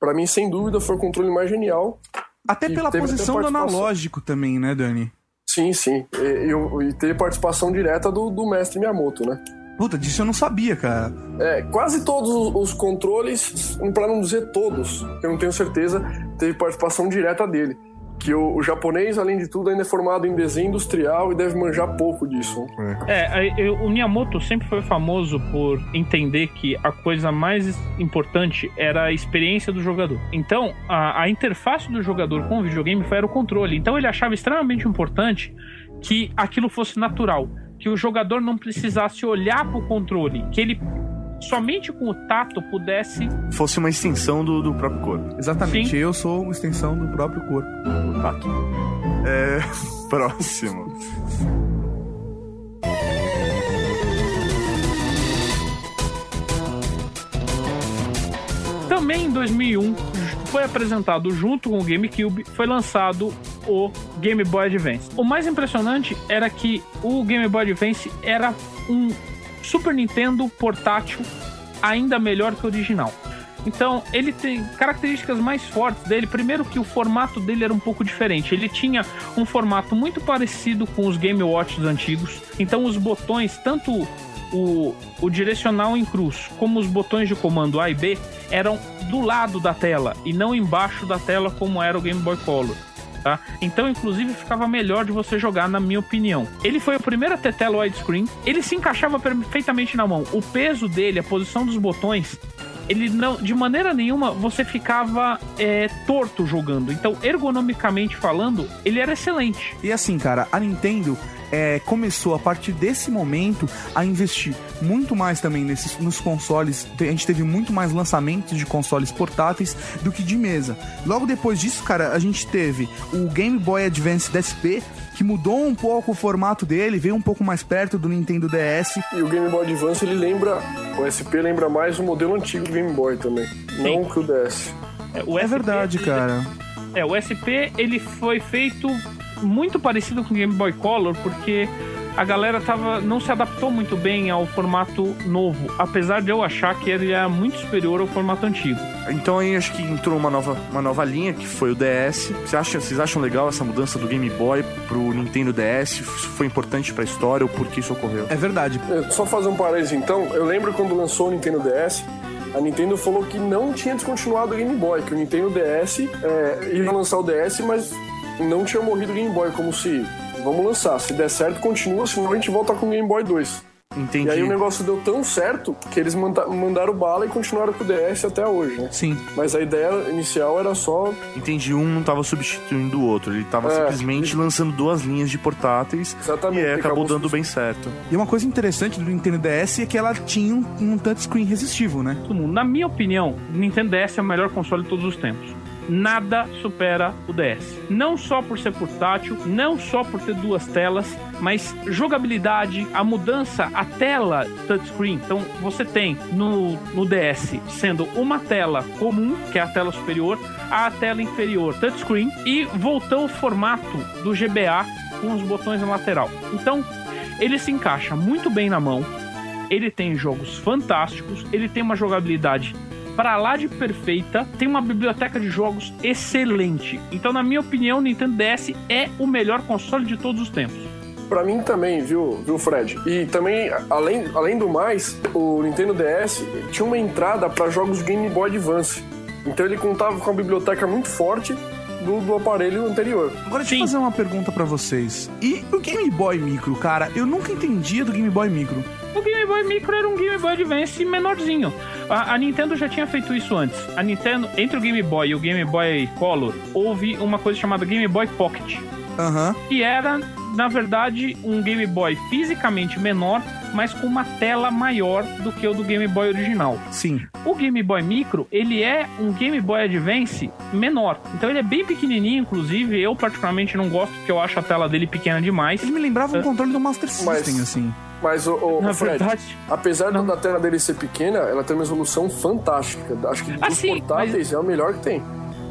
S5: Pra mim, sem dúvida, foi o controle mais genial.
S2: Até pela
S5: teve até
S2: posição do analógico também, né, Dani?
S5: Sim, sim. E, eu- e teve participação direta do, do mestre Miyamoto, né?
S2: Puta, disso eu não sabia, cara.
S5: É, quase todos os, os controles, pra não dizer todos, eu não tenho certeza, teve participação direta dele. Que o, o japonês, além de tudo, ainda é formado em desenho industrial e deve manjar pouco disso.
S4: É, eu- o Miyamoto sempre foi famoso por entender que a coisa mais importante era a experiência do jogador. Então, a, a interface do jogador com o videogame foi era o controle. Então, ele achava extremamente importante que aquilo fosse natural, que o jogador não precisasse olhar para o controle, que ele somente com o tato pudesse
S6: Fosse uma extensão do, do próprio corpo.
S2: Exatamente,
S4: Sim.
S2: eu sou uma extensão do próprio corpo.
S6: O tato. É. Próximo.
S4: Também em 2001 foi apresentado junto com o GameCube, foi lançado o Game Boy Advance. O mais impressionante era que o Game Boy Advance era um Super Nintendo portátil ainda melhor que o original. Então, ele tem características mais fortes dele. Primeiro que o formato dele era um pouco diferente. Ele tinha um formato muito parecido com os Game Watches antigos. Então, os botões, tanto o, o direcional em cruz como os botões de comando A e B, eram do lado da tela e não embaixo da tela como era o Game Boy Color. Tá? Então, inclusive, ficava melhor de você jogar, na minha opinião. Ele foi o primeiro a ter tela widescreen. Ele se encaixava perfeitamente na mão. O peso dele, a posição dos botões, ele não, de maneira nenhuma, você ficava é, torto jogando. Então, ergonomicamente falando, ele era excelente.
S2: E assim, cara, a Nintendo é, começou a partir desse momento a investir muito mais também nesses, nos consoles. A gente teve muito mais lançamentos de consoles portáteis do que de mesa. Logo depois disso, cara, a gente teve o Game Boy Advance DSP, que mudou um pouco o formato dele, veio um pouco mais perto do Nintendo DS.
S5: E o Game Boy Advance, ele lembra... O SP lembra mais o modelo antigo do Game Boy também. Não que o DS.
S4: o
S2: É
S4: SP,
S2: verdade, cara.
S4: É, o SP ele foi feito muito parecido com o Game Boy Color, porque a galera tava, não se adaptou muito bem ao formato novo, apesar de eu achar que ele é muito superior ao formato antigo.
S6: Então aí acho que entrou uma nova, uma nova linha, que foi o DS. Você acha, vocês acham legal essa mudança do Game Boy pro Nintendo DS? Isso foi importante pra história ou por que isso ocorreu?
S2: É verdade.
S5: É, Só fazer um parênteses então, eu lembro quando lançou o Nintendo DS, a Nintendo falou que não tinha descontinuado o Game Boy, que o Nintendo DS é, ia lançar o DS, mas não tinha morrido o Game Boy, como se vamos lançar, se der certo continua, senão a gente volta com o Game Boy 2.
S6: Entendi.
S5: E aí o negócio deu tão certo que eles manda- mandaram bala e continuaram com o DS até hoje, né?
S2: Sim.
S5: Mas a ideia inicial era só
S6: Entendi, um não tava substituindo o outro, ele tava
S5: É,
S6: simplesmente
S5: isso.
S6: lançando duas linhas de portáteis
S5: Exatamente,
S6: e aí acabou
S5: acabou
S6: dando bem certo.
S2: E uma coisa interessante do Nintendo DS é que ela tinha um, um touchscreen resistivo, né?
S4: Todo mundo. Na minha opinião, o Nintendo DS é o melhor console de todos os tempos. Nada supera o DS. Não só por ser portátil, não só por ter duas telas, mas jogabilidade, a mudança, a tela touchscreen. Então você tem no, no DS sendo uma tela comum, que é a tela superior, a tela inferior touchscreen e voltou o formato do GBA com os botões na lateral. Então ele se encaixa muito bem na mão. Ele tem jogos fantásticos, ele tem uma jogabilidade para lá de perfeita, tem uma biblioteca de jogos excelente. Então, na minha opinião, o Nintendo DS é o melhor console de todos os tempos.
S5: Pra mim também, viu, viu, Fred? E também, além, além do mais, o Nintendo DS tinha uma entrada para jogos Game Boy Advance. Então ele contava com uma biblioteca muito forte do, do aparelho anterior.
S2: Agora deixa eu
S4: Sim.
S2: fazer uma pergunta pra vocês. E o Game Boy Micro, cara? Eu nunca entendia do Game Boy Micro.
S4: O Game Boy Micro era um Game Boy Advance menorzinho. A, a Nintendo já tinha feito isso antes. A Nintendo, entre o Game Boy e o Game Boy Color, houve uma coisa chamada Game Boy Pocket.
S2: Aham.
S4: que era, na verdade, um Game Boy fisicamente menor, mas com uma tela maior do que o do Game Boy original.
S2: Sim.
S4: O Game Boy Micro, ele é um Game Boy Advance menor. Então ele é bem pequenininho, inclusive. Eu particularmente não gosto, porque eu acho a tela dele pequena demais.
S2: Ele me lembrava um controle do Master System,
S5: Mas-
S2: assim.
S5: Mas, o, o,
S4: Na
S5: Fred,
S4: verdade,
S5: apesar da tela dele ser pequena, ela tem uma resolução fantástica. Acho que
S4: Ah,
S5: dos
S4: sim,
S5: portáteis é o melhor que tem.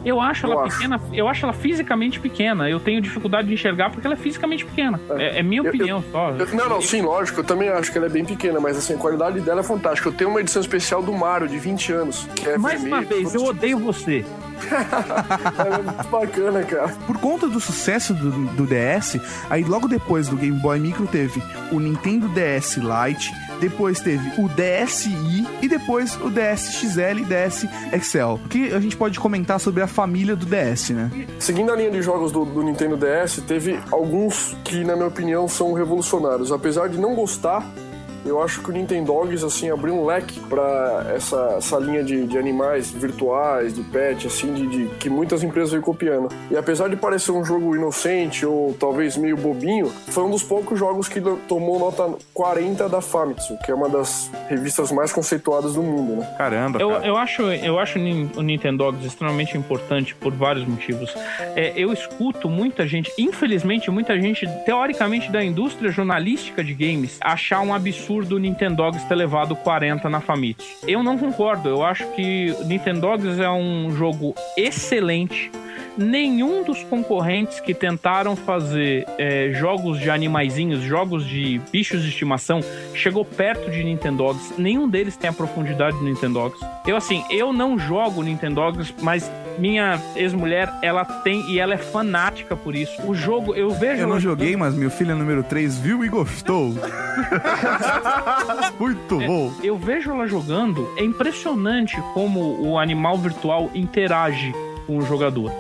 S4: Eu acho
S5: Eu
S4: ela
S5: acho.
S4: pequena. Eu acho ela fisicamente pequena. Eu tenho dificuldade de enxergar porque ela é fisicamente pequena. É, é minha
S5: Eu-
S4: opinião só.
S5: Eu- não, não, sim, lógico, eu também acho que ela é bem pequena, mas assim, a qualidade dela é fantástica. Eu tenho uma edição especial do Mario de 20 anos. Que é
S4: Mais uma vez, eu
S5: todo
S4: odeio você.
S5: Ela é muito bacana, cara.
S2: Por conta do sucesso do, do DS, aí logo depois do Game Boy Micro teve o Nintendo DS Lite, depois teve o DSi e depois o DSXL e DS Excel. O que a gente pode comentar sobre a família do DS, né?
S5: Seguindo a linha de jogos do, do Nintendo DS, teve alguns que, na minha opinião, são revolucionários. Apesar de não gostar, eu acho que o Nintendogs, assim, abriu um leque para essa, essa linha de, de animais virtuais, de pet, assim, de, de, que muitas empresas vêm copiando. E apesar de parecer um jogo inocente ou talvez meio bobinho, foi um dos poucos jogos que tomou nota 40 da Famitsu, que é uma das revistas mais conceituadas do mundo, né?
S6: Caramba,
S4: Eu,
S6: cara.
S4: eu acho, eu acho o Nintendogs extremamente importante por vários motivos. É, eu escuto muita gente, infelizmente, muita gente, teoricamente, da indústria jornalística de games, achar um absurdo o Nintendogs ter levado 40 na Famitsu. Eu não concordo. Eu acho que Nintendogs é um jogo excelente. Nenhum dos concorrentes que tentaram fazer é, jogos de animaizinhos, jogos de bichos de estimação, chegou perto de Nintendogs. Nenhum deles tem a profundidade do Nintendogs. Eu, assim, eu não jogo Nintendogs, mas minha ex-mulher, ela tem e ela é fanática por isso. O jogo, eu vejo.
S2: Eu não joguei, mas meu filho é número 3 viu e gostou. Muito bom.
S4: Eu vejo ela jogando, é impressionante como o animal virtual interage com o jogador.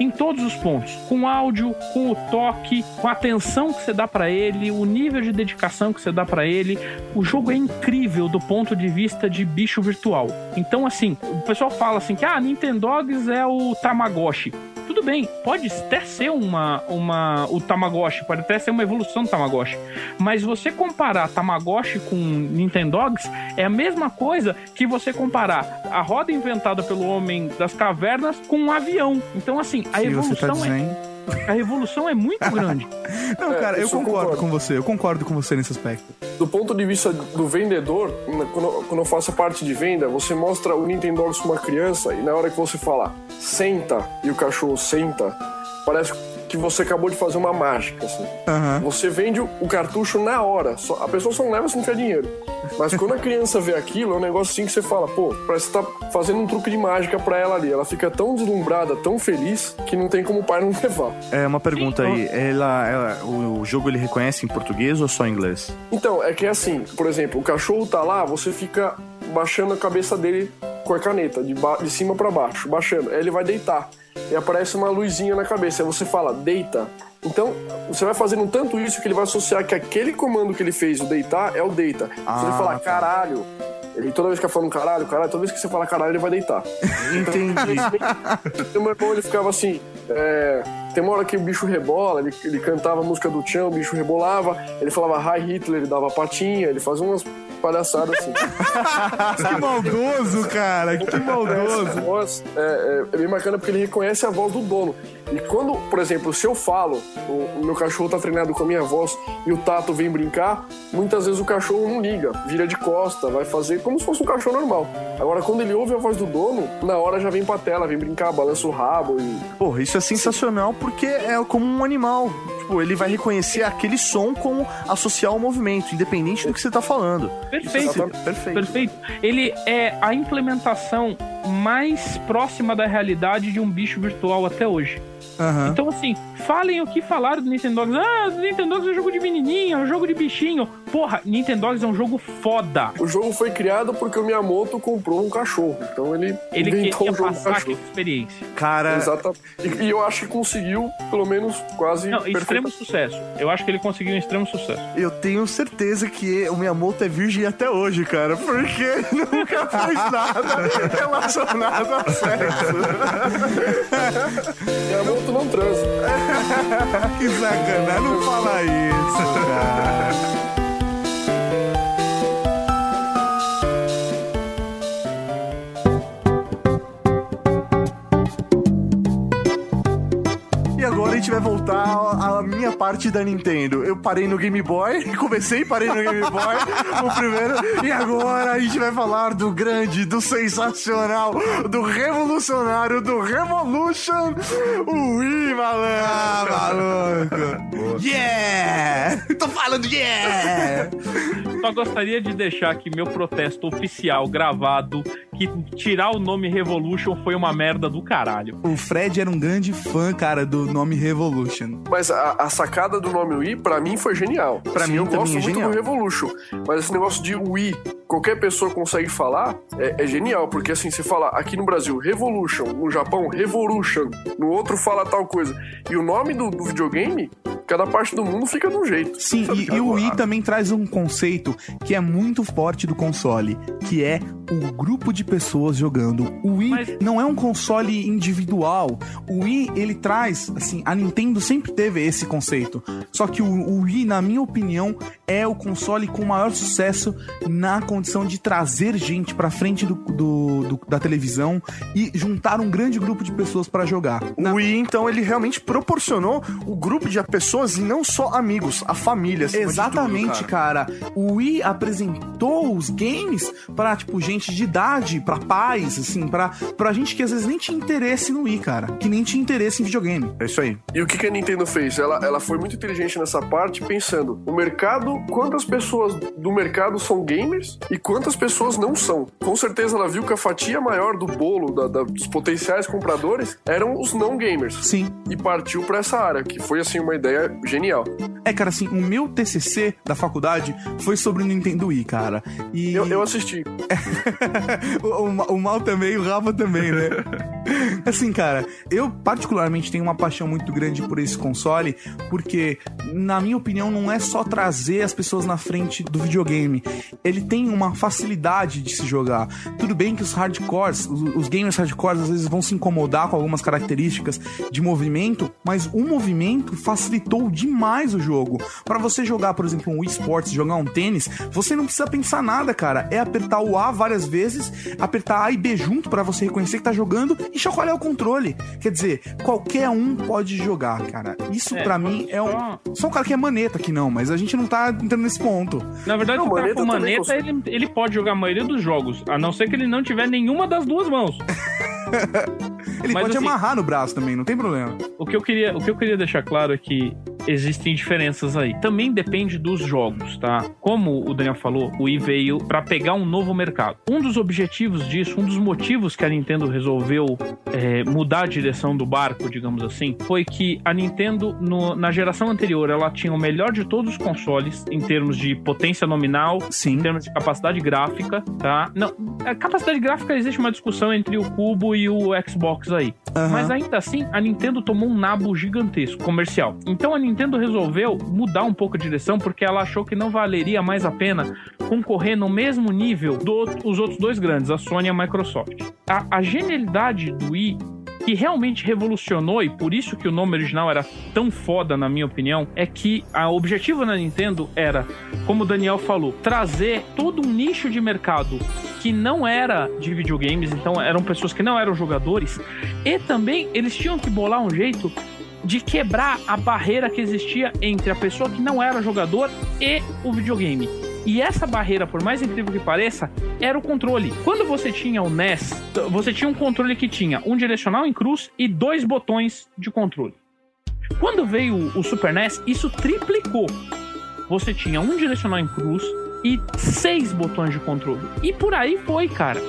S4: Em todos os pontos, com o áudio, com o toque, com a atenção que você dá pra ele, o nível de dedicação que você dá pra ele, o jogo é incrível do ponto de vista de bicho virtual. Então, assim, o pessoal fala assim que ah, Nintendogs é o Tamagotchi. Tudo bem, pode até ser uma, uma o Tamagotchi, pode até ser uma evolução do Tamagotchi. Mas você comparar Tamagotchi com Nintendogs é a mesma coisa que você comparar a roda inventada pelo homem das cavernas com um avião. Então, assim, a
S2: Se tá
S4: evolução, é,
S2: dizendo.
S4: A evolução é muito grande.
S2: Não,
S5: É,
S2: cara, eu
S5: isso eu
S2: concordo
S5: concordo.
S2: com você. Eu concordo com você nesse aspecto.
S5: Do ponto de vista do vendedor, quando, quando eu faço a parte de venda, você mostra o Nintendogs pra uma criança e na hora que você fala senta e o cachorro senta, parece que você acabou de fazer uma mágica, assim.
S2: Aham.
S5: Você vende o cartucho na hora. Só- a pessoa só não leva se não tiver dinheiro. Mas quando a criança vê aquilo, é um negócio assim que você fala, pô, parece que você tá fazendo um truque de mágica pra ela ali. Ela fica tão deslumbrada, tão feliz, que não tem como o pai não levar.
S6: É uma pergunta
S4: Sim,
S6: aí. Ela, ela- o, o jogo ele reconhece em português ou só em inglês?
S5: Então, é que é assim, por exemplo, o cachorro tá lá, você fica baixando a cabeça dele com a caneta, de, ba- de cima pra baixo, baixando. Aí ele vai deitar. E aparece uma luzinha na cabeça. Aí você fala, deita. Então, você vai fazendo tanto isso que ele vai associar que aquele comando que ele fez, o deitar, é o deita. Se
S6: Ah,
S5: ele falar
S6: tá.
S5: caralho, ele toda vez que fica falando caralho, caralho, toda vez que você fala caralho, ele vai deitar.
S6: Entendi.
S5: O meu irmão, ele ficava assim. é, tem uma hora que o bicho rebola, ele, ele cantava a música do Tchan, o bicho rebolava, ele falava Hi Hitler, ele dava patinha, ele fazia umas palhaçadas assim.
S2: Que maldoso, cara. Que maldoso.
S5: Voz é, é, é bem bacana porque ele reconhece a voz do dono. E quando, por exemplo, se eu falo, o, o meu cachorro tá treinado com a minha voz e o Tato vem brincar, muitas vezes o cachorro não liga, vira de costa, vai fazer como se fosse um cachorro normal. Agora, quando ele ouve a voz do dono, na hora já vem pra tela, vem brincar, balança o rabo e
S6: Porra, isso é sensacional porque é como um animal. Tipo, ele vai reconhecer aquele som como associar ao movimento, independente do que você tá falando.
S4: Perfeito.
S6: Perfeito.
S4: Perfeito. Ele é a implementação mais próxima da realidade de um bicho virtual até hoje.
S2: Aham.
S4: Então, assim, falem o que falaram do Nintendogs. Ah, Nintendogs é um jogo de menininho, é um jogo de bichinho. Porra, Nintendogs é um jogo foda.
S5: O jogo foi criado porque o Miyamoto comprou um cachorro. Então ele,
S4: Ele
S5: inventou um jogo do
S4: passar
S5: cachorro.
S4: experiência.
S6: Cara,
S5: Exatamente. E, e eu acho que conseguiu, pelo menos, quase
S4: Não, extremo sucesso. Eu acho que ele conseguiu um extremo sucesso.
S6: eu tenho certeza que o Miyamoto é virgem até hoje, cara, porque ele nunca fez nada relacionado a sexo.
S5: Miyamoto não transa.
S2: Que sacanagem. Não fala isso,
S6: gente vai voltar à minha parte da Nintendo. Eu parei no Game Boy, comecei e parei no Game Boy, o primeiro, e agora a gente vai falar do grande, do sensacional, do revolucionário, do Revolution, o Wii, malandro.
S2: Ah, maluco. Yeah! Tô falando yeah!
S4: só gostaria de deixar aqui meu protesto oficial gravado que tirar o nome Revolution foi uma merda do caralho.
S2: O Fred era um grande fã, cara, do nome Revolution.
S5: Mas a, a sacada do nome Wii, pra mim, foi genial.
S2: Pra
S5: Sim,
S2: mim
S5: eu gosto
S2: é
S5: muito
S2: genial.
S5: do Revolution. Mas esse negócio de Wii, qualquer pessoa consegue falar, é, é genial. Porque assim, você fala aqui no Brasil Revolution, no Japão Revolution, no outro fala tal coisa. E o nome do, do videogame, cada parte do mundo fica de um jeito.
S2: Sim, e,
S5: cara?
S2: e o Wii também traz um conceito que é muito forte do console, que é o grupo de pessoas jogando. O Wii
S4: Mas-
S2: não é um console individual. O Wii, ele traz, assim, a Nintendo sempre teve esse conceito. Só que o, o Wii, na minha opinião, é o console com maior sucesso na condição de trazer gente pra frente do, do- do- da televisão e juntar um grande grupo de pessoas pra jogar.
S6: O Wii, então, ele realmente proporcionou o grupo de pessoas e não só amigos, a família.
S2: Exatamente,
S6: tudo, cara.
S2: cara. O Wii apresentou os games pra, tipo, gente de idade, pra pais, assim, pra, pra gente que às vezes nem tinha interesse no Wii, cara. Que nem tinha interesse em videogame.
S6: É isso aí.
S5: E o que, que a Nintendo fez? Ela, ela foi muito inteligente nessa parte, pensando: o mercado, quantas pessoas do mercado são gamers e quantas pessoas não são. Com certeza ela viu que a fatia maior do bolo da- da- dos potenciais compradores eram os não gamers.
S2: Sim.
S5: E partiu pra essa área, que foi assim uma ideia genial.
S2: É, cara, assim, o meu TCC da faculdade foi sobre o Nintendo Wii, cara. E
S5: Eu, eu assisti.
S2: o, o o Mal também, o Rafa também, né? assim, cara, eu particularmente tenho uma paixão muito grande por esse console, porque, na minha opinião, não é só trazer as pessoas na frente do videogame. Ele tem uma facilidade de se jogar. Tudo bem que os hardcores, os, gamers hardcores, às vezes vão se incomodar com algumas características de movimento, mas o movimento facilitou demais o jogo. Pra você jogar, por exemplo, um Wii Sports, jogar um tênis, você não precisa pensar nada, cara. É apertar o A várias vezes, apertar A e B junto pra você reconhecer que tá jogando e chacoalhar o controle. Quer dizer, qualquer um pode jogar, cara. Isso
S4: É,
S2: pra mim é um.
S4: só-
S2: um cara que é maneta que não, mas a gente não tá entrando nesse ponto.
S4: Na verdade,
S5: Não,
S4: o cara
S5: maneta
S4: com maneta, ele, ele pode jogar a maioria dos jogos, a não ser que ele não tiver nenhuma das duas mãos.
S2: Ele
S4: Mas
S2: pode
S4: assim-
S2: amarrar no braço também, não tem problema.
S4: O que eu queria, o que eu queria deixar claro é que existem diferenças aí. Também depende dos jogos, tá? Como o Daniel falou, o Wii veio pra pegar um novo mercado. Um dos objetivos disso, um dos motivos que a Nintendo resolveu é, mudar a direção do barco, digamos assim, foi que a Nintendo no- na geração anterior ela tinha o melhor de todos os consoles em termos de potência nominal,
S2: Sim.
S4: em termos de capacidade gráfica, tá? Não, a capacidade gráfica existe uma discussão entre o Cubo e o Xbox aí.
S2: Aham.
S4: Mas ainda assim, a Nintendo tomou um nabo gigantesco comercial. Então a Nintendo resolveu mudar um pouco a direção porque ela achou que não valeria mais a pena concorrer no mesmo nível dos outros dois grandes, a Sony e a Microsoft. A, a genialidade do Wii que realmente revolucionou e por isso que o nome original era tão foda, na minha opinião, é que o objetivo da Nintendo era, como o Daniel falou, trazer todo um nicho de mercado que não era de videogames, então eram pessoas que não eram jogadores, e também eles tinham que bolar um jeito de quebrar a barreira que existia entre a pessoa que não era jogador e o videogame. E essa barreira, por mais incrível que pareça, era o controle. Quando você tinha o NES, você tinha um controle que tinha um direcional em cruz e dois botões de controle. Quando veio o Super NES, isso triplicou. Você tinha um direcional em cruz e seis botões de controle. E por aí foi, cara.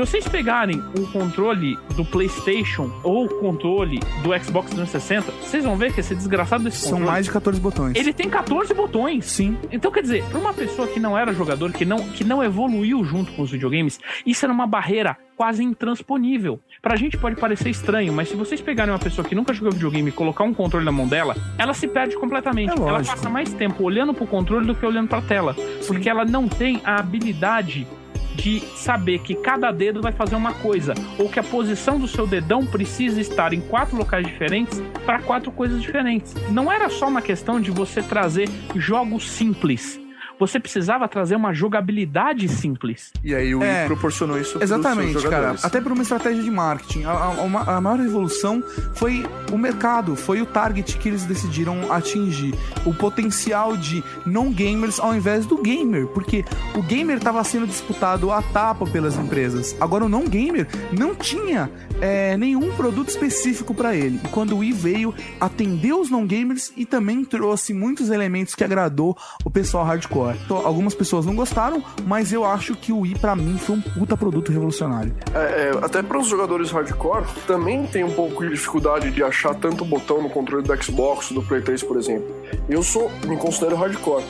S4: Se vocês pegarem o controle do PlayStation ou o controle do Xbox 360, vocês vão ver que esse desgraçado desse
S2: São
S4: controle,
S2: mais de 14 botões.
S4: ele tem 14 botões.
S2: Sim.
S4: Então, quer dizer, para uma pessoa que não era jogador, que não, que não evoluiu junto com os videogames, isso era uma barreira quase intransponível. Pra gente pode parecer estranho, mas se vocês pegarem uma pessoa que nunca jogou videogame e colocar um controle na mão dela, ela se perde completamente.
S2: É
S4: ela passa mais tempo olhando pro controle do que olhando pra tela. Porque ela não tem a habilidade de saber que cada dedo vai fazer uma coisa, ou que a posição do seu dedão precisa estar em quatro locais diferentes para quatro coisas diferentes. Não era só uma questão de você trazer jogos simples. Você precisava trazer uma jogabilidade simples.
S6: E aí o Wii
S2: É,
S6: proporcionou isso
S2: Exatamente,
S6: seus
S2: cara. Até por uma estratégia de marketing. A, a- a maior revolução foi o mercado, foi o target que eles decidiram atingir. O potencial de não-gamers ao invés do gamer. Porque o gamer estava sendo disputado a tapa pelas empresas. Agora o não-gamer não tinha é, nenhum produto específico para ele. E quando o Wii veio, atendeu os não-gamers e também trouxe muitos elementos que agradou o pessoal hardcore. Melhor. Então, algumas pessoas não gostaram, mas eu acho que o Wii, pra mim, foi um puta produto revolucionário.
S5: É, é, até para os jogadores hardcore, também tem um pouco de dificuldade de achar tanto botão no controle do Xbox, do Play 3, por exemplo. Eu sou, me considero hardcore.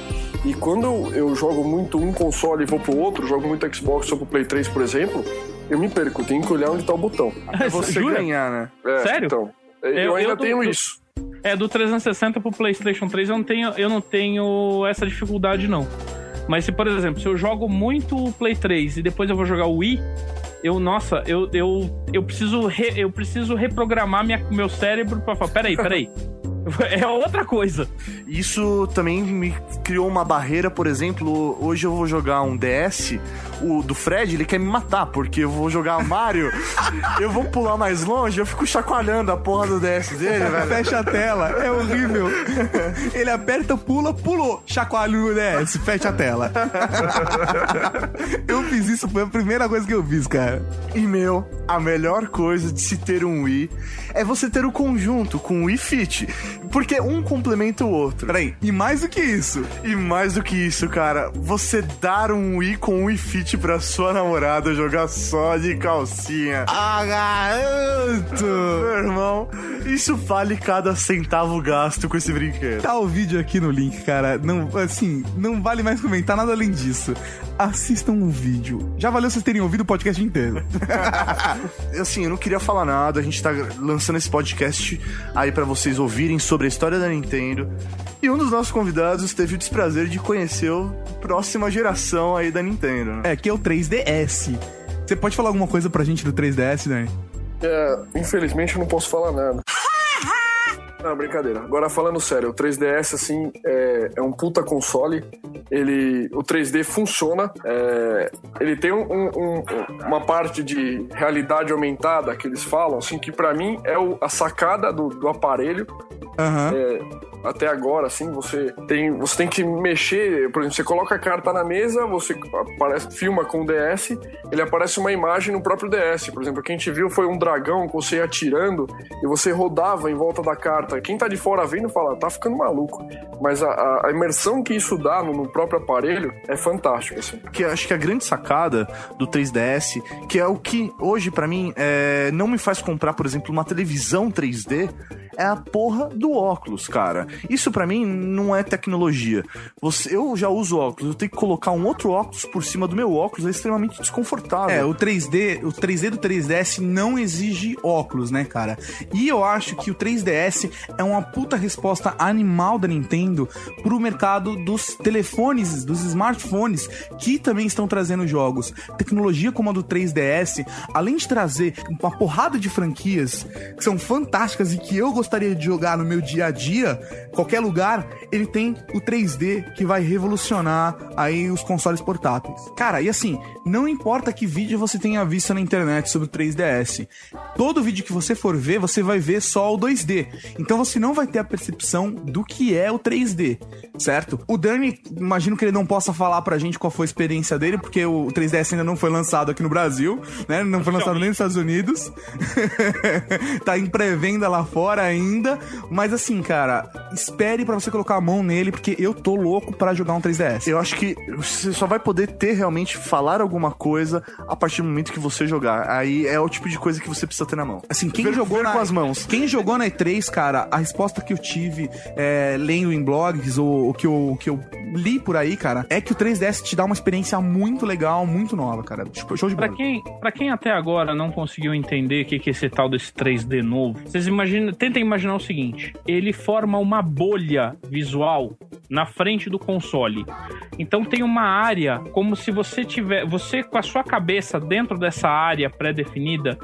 S5: E quando eu, eu jogo muito um console e vou pro outro, jogo muito Xbox ou pro Play 3, por exemplo, eu me perco, tenho que olhar onde tá o botão.
S6: É você
S4: Jura?
S6: ganhar, né?
S5: É,
S4: Sério?
S5: Então, eu,
S4: Eu-
S5: ainda
S4: eu tô-
S5: tenho
S4: eu-
S5: isso.
S4: É, do 360 pro PlayStation 3 eu não tenho, eu não tenho essa dificuldade, não. Mas se, por exemplo, se eu jogo muito o Play 3 e depois eu vou jogar o Wii, eu, nossa, eu, eu, eu, preciso, re- eu preciso reprogramar minha, meu cérebro pra falar, peraí, peraí. É outra coisa.
S6: Isso também me criou uma barreira, por exemplo, hoje eu vou jogar um DS, o do Fred, ele quer me matar, porque eu vou jogar Mario, eu vou pular mais longe, eu fico chacoalhando a porra do DS dele, velho.
S2: Fecha a tela, é horrível. Ele aperta, pula, pulou. Chacoalho no DS, fecha a tela. Eu fiz isso, foi a primeira coisa que eu fiz, cara.
S6: E meu, a melhor coisa de se ter um Wii é você ter o conjunto com o Wii Fit, porque um complementa o outro.
S2: Peraí, e mais do que isso,
S6: E mais do que isso, cara, você dar um Wii com um Wii Fit pra sua namorada jogar só de calcinha.
S2: ah, garoto!
S6: Meu irmão, isso vale cada centavo gasto com esse brinquedo.
S2: Tá o vídeo aqui no link, cara. Não, assim, não vale mais comentar nada além disso. Assistam o vídeo. Já valeu vocês terem ouvido o podcast inteiro.
S6: Assim, eu não queria falar nada, a gente tá lançando esse podcast aí pra vocês ouvirem sobre a história da Nintendo. E um dos nossos convidados teve o desprazer de conhecer a próxima geração aí da Nintendo, né?
S2: É, que é o 3DS. Você pode falar alguma coisa pra gente do 3DS, Dani?
S5: É, infelizmente eu não posso falar nada. Não, brincadeira. Agora falando sério, o 3DS assim é, é um puta console. Ele, o 3D funciona. é, ele tem um- um- um- uma parte de realidade aumentada que eles falam, assim que pra mim é o- a sacada do, do aparelho.
S2: Aham.
S5: É, até agora, assim, você tem, você tem que mexer, por exemplo, você coloca a carta na mesa, você aparece, filma com o DS, ele aparece uma imagem no próprio DS. Por exemplo, quem te viu foi um dragão que você atirando e você rodava em volta da carta. Quem tá de fora vendo fala, tá ficando maluco. Mas a, a- imersão que isso dá no, no próprio aparelho é fantástico, assim.
S6: que eu acho que a grande sacada do 3DS, que é o que hoje pra mim é, não me faz comprar, por exemplo, uma televisão 3D, é a porra do óculos, cara. Isso pra mim não é tecnologia. Você, eu já uso óculos, eu tenho que colocar um outro óculos por cima do meu óculos, é extremamente desconfortável.
S2: É, o 3D, o 3D do 3DS não exige óculos, né, cara? E eu acho que o 3DS é uma puta resposta animal da Nintendo pro mercado dos telefones, dos smartphones, que também estão trazendo jogos. Tecnologia como a do 3DS, além de trazer uma porrada de franquias que são fantásticas e que eu gostaria de jogar no meu dia a dia, qualquer lugar, ele tem o 3D que vai revolucionar aí os consoles portáteis. Cara, e assim, não importa que vídeo você tenha visto na internet sobre o 3DS, todo vídeo que você for ver, você vai ver só o 2D. Então você não vai ter a percepção do que é o 3D, certo? O Dani, imagino que ele não possa falar pra gente qual foi a experiência dele, porque o 3DS ainda não foi lançado aqui no Brasil, né? Não foi lançado nem nos Estados Unidos. tá em pré-venda lá fora ainda, mas assim, cara, espere pra você colocar a mão nele, porque eu tô louco pra jogar um 3DS.
S6: Eu acho que você só vai poder ter realmente falar alguma coisa a partir do momento que você jogar. Aí é o tipo de coisa que você precisa ter na mão.
S2: Assim, quem
S6: Ver-
S2: jogou
S6: ver
S2: na,
S6: com as mãos.
S2: Quem jogou na E3, cara, a resposta que eu tive é, lendo em blogs ou o que eu, o que eu li por aí, cara, é que o 3DS te dá uma experiência muito legal, muito nova, cara. Tipo, Show de
S4: Pra
S2: bola.
S4: quem, pra quem até agora não conseguiu entender o que, que é esse tal desse 3D novo, vocês imaginam, tentem imaginar o seguinte: ele forma uma bolha visual na frente do console. Então tem uma área como se você tiver, você com a sua cabeça dentro dessa área pré-definida,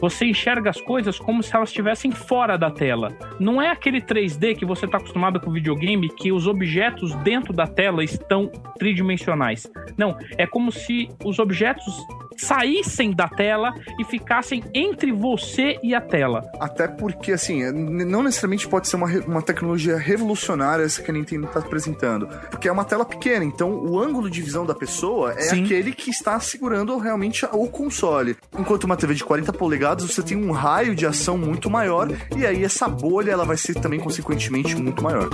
S4: você enxerga as coisas como se elas estivessem fora da tela. Não é aquele 3D que você está acostumado com o videogame que os objetos dentro da tela estão tridimensionais. Não, é como se os objetos saíssem da tela e ficassem entre você e a tela.
S6: Até porque, assim, n- não necessariamente pode ser uma, uma tecnologia revolucionária essa que a Nintendo está apresentando. Porque é uma tela pequena, então o ângulo de visão da pessoa é
S2: Sim.
S6: aquele que está segurando realmente o console. Enquanto uma TV de 40 polegadas, você tem um raio de ação muito maior, e aí essa bolha ela vai ser também, consequentemente, muito maior.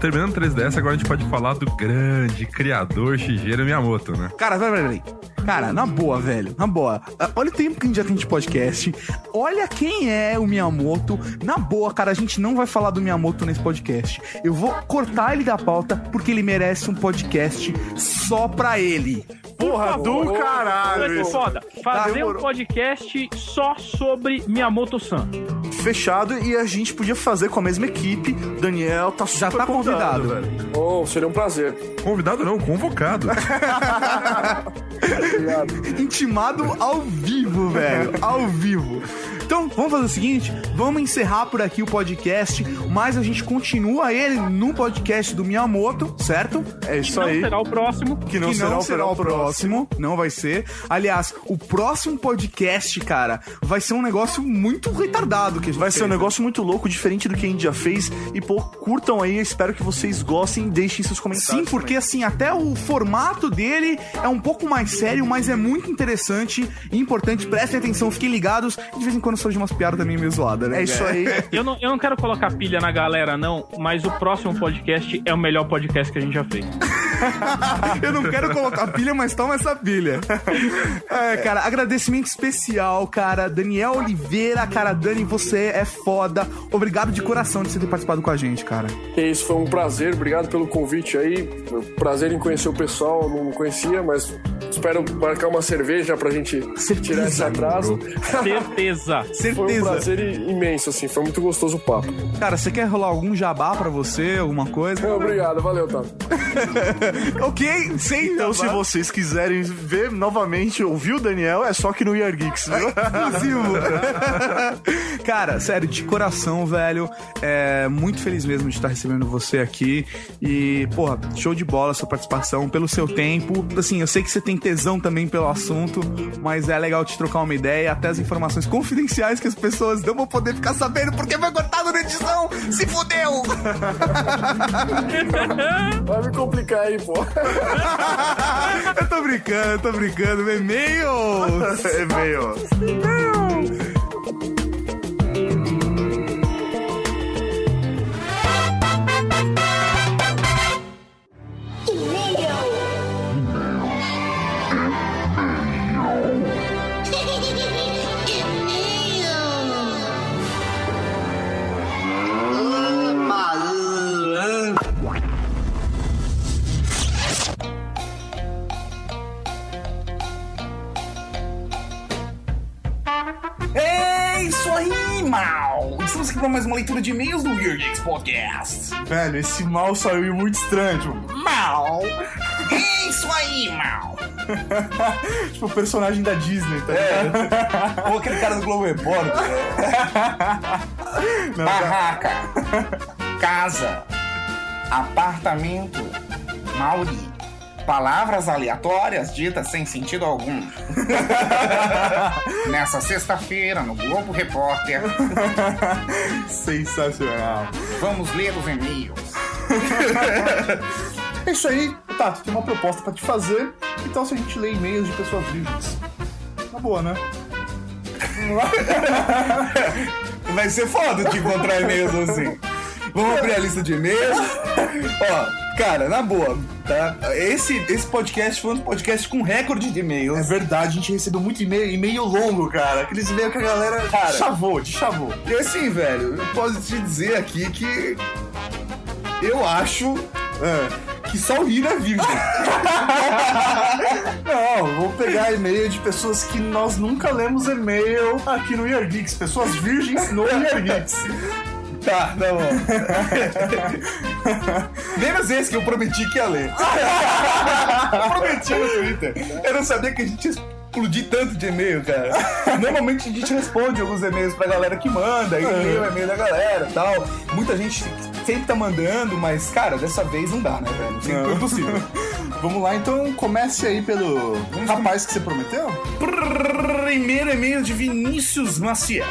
S3: Terminando o 3DS, agora a gente pode falar do grande criador Shigeru Miyamoto, né?
S2: Cara, peraí, peraí. Cara, na boa, velho. Na boa. Ah, Olha o tempo que a gente já tem de podcast. Olha quem é o Miyamoto. Na boa, cara, a gente não vai falar do Miyamoto nesse podcast. Eu vou cortar ele da pauta porque ele merece um podcast só pra ele.
S6: Porra, do caralho. isso.
S4: foda. Fazer um
S6: demorou.
S4: podcast só sobre Miyamoto-san.
S6: Fechado e a gente podia fazer com a mesma equipe. Daniel tá super
S2: tá convidado.
S6: Velho.
S5: Oh, seria um prazer.
S3: Convidado não, convocado.
S5: Obrigado.
S2: Intimado ao vivo, velho. Ao vivo. Então, vamos fazer o seguinte: vamos encerrar por aqui o podcast, mas a gente continua ele no podcast do Miyamoto, certo?
S6: É isso
S4: Não
S6: aí.
S4: será o próximo.
S6: Que não, será, o próximo.
S2: Não vai ser. Aliás, o próximo podcast, cara, vai ser um negócio muito retardado que a gente
S6: Vai ser um
S2: né?
S6: negócio muito louco, diferente do que a gente já fez. E, pô, curtam aí. Espero que vocês gostem. Deixem seus comentários.
S2: Sim, porque assim, até o formato dele é um pouco mais sério, mas é muito interessante e importante. Prestem atenção, fiquem ligados. De vez em quando surge umas piadas também meio zoadas, né?
S6: É isso aí.
S4: Eu não, eu não quero colocar pilha na galera, não, mas o próximo podcast é o melhor podcast que a gente já fez.
S2: Eu não quero colocar pilha, mas toma essa pilha. É, cara, agradecimento especial, cara. Daniel Oliveira, cara, Dani, você é foda. Obrigado de coração de você ter participado com a gente, cara.
S5: Que isso, foi um prazer. Obrigado pelo convite aí. Prazer em conhecer o pessoal. Não conhecia, mas espero marcar uma cerveja pra gente tirar esse atraso.
S4: Certeza.
S5: Foi um
S2: Certeza.
S5: prazer imenso, assim. Foi muito gostoso o papo.
S2: Cara, você quer rolar algum jabá pra você, alguma coisa?
S5: Obrigado, valeu, Tato.
S2: ok, sem
S6: Então, se vocês quiserem ver novamente, ouvir o Daniel, é só que no Year Geeks, viu?
S2: Exclusivo. Cara, sério, de coração, velho. É muito feliz mesmo de estar recebendo você aqui. E, porra, show de bola a sua participação, pelo seu tempo. Assim, eu sei que você tem tesão também pelo assunto, mas é legal te trocar uma ideia, até as informações confidenciais que as pessoas não vão poder ficar sabendo porque foi cortado na edição. Se fudeu!
S5: Vai me complicar aí, pô.
S2: eu tô brincando, eu tô brincando. E-mails!
S6: É
S8: É isso aí, mal! Estamos aqui para mais uma leitura de e-mails do Weird Geeks Podcast.
S6: Velho, esse mal saiu muito estranho. Tipo,
S8: Mal! É isso aí, mal!
S6: tipo o personagem da Disney, tá ligado?
S8: Ou aquele cara do Globo Repórter. Barraca. Casa. Apartamento. Mauri. Palavras aleatórias ditas sem sentido algum. Nessa sexta-feira, no Globo Repórter,
S6: Sensacional.
S8: vamos ler os e-mails.
S6: É isso aí, Tato, tem uma proposta pra te fazer. Então se a gente lê e-mails de pessoas virgens. Na boa, né?
S8: Vai ser foda de encontrar e-mails assim. Vamos abrir a lista de e-mails. Ó, cara, na boa, tá? Esse, esse podcast foi um podcast com recorde de
S6: É
S8: e-mails.
S6: verdade, a gente recebeu muito e-mail, e-mail longo, cara. Aqueles e-mails que a galera
S8: Cara.
S6: chavou, de chavou.
S8: E assim, velho, eu posso te dizer aqui que eu acho
S6: É.
S8: que só o Rino é virgem.
S6: Não, vou pegar e-mail de pessoas que nós nunca lemos e-mail aqui no Year Geeks. Pessoas virgens no Year Geeks.
S8: Tá, tá bom. Menos esse que eu prometi que ia ler. eu prometi no Twitter. Eu não sabia que a gente ia explodir tanto de e-mail, cara. Normalmente a gente responde alguns e-mails pra galera que manda, e lê o e-mail da galera e tal. Muita gente sempre tá mandando, mas, cara, dessa vez não dá, né, velho? Sempre foi possível.
S6: Vamos lá, então comece aí pelo rapaz que você prometeu.
S8: Primeiro e-mail de Vinícius Maciel.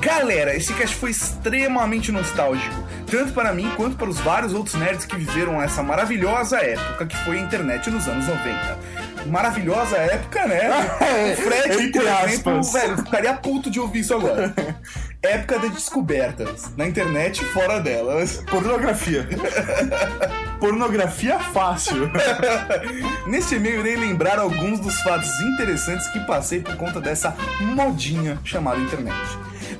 S8: Galera, esse cast foi extremamente nostálgico, tanto para mim quanto para os vários outros nerds que viveram essa maravilhosa época que foi a internet nos anos 90. Maravilhosa época, né? O Fred, por exemplo, velho, ficaria puto de ouvir isso agora.
S2: Época de descobertas. Na internet e fora delas.
S6: Pornografia. Pornografia fácil.
S2: Neste e-mail irei lembrar alguns dos fatos interessantes que passei por conta dessa modinha chamada internet.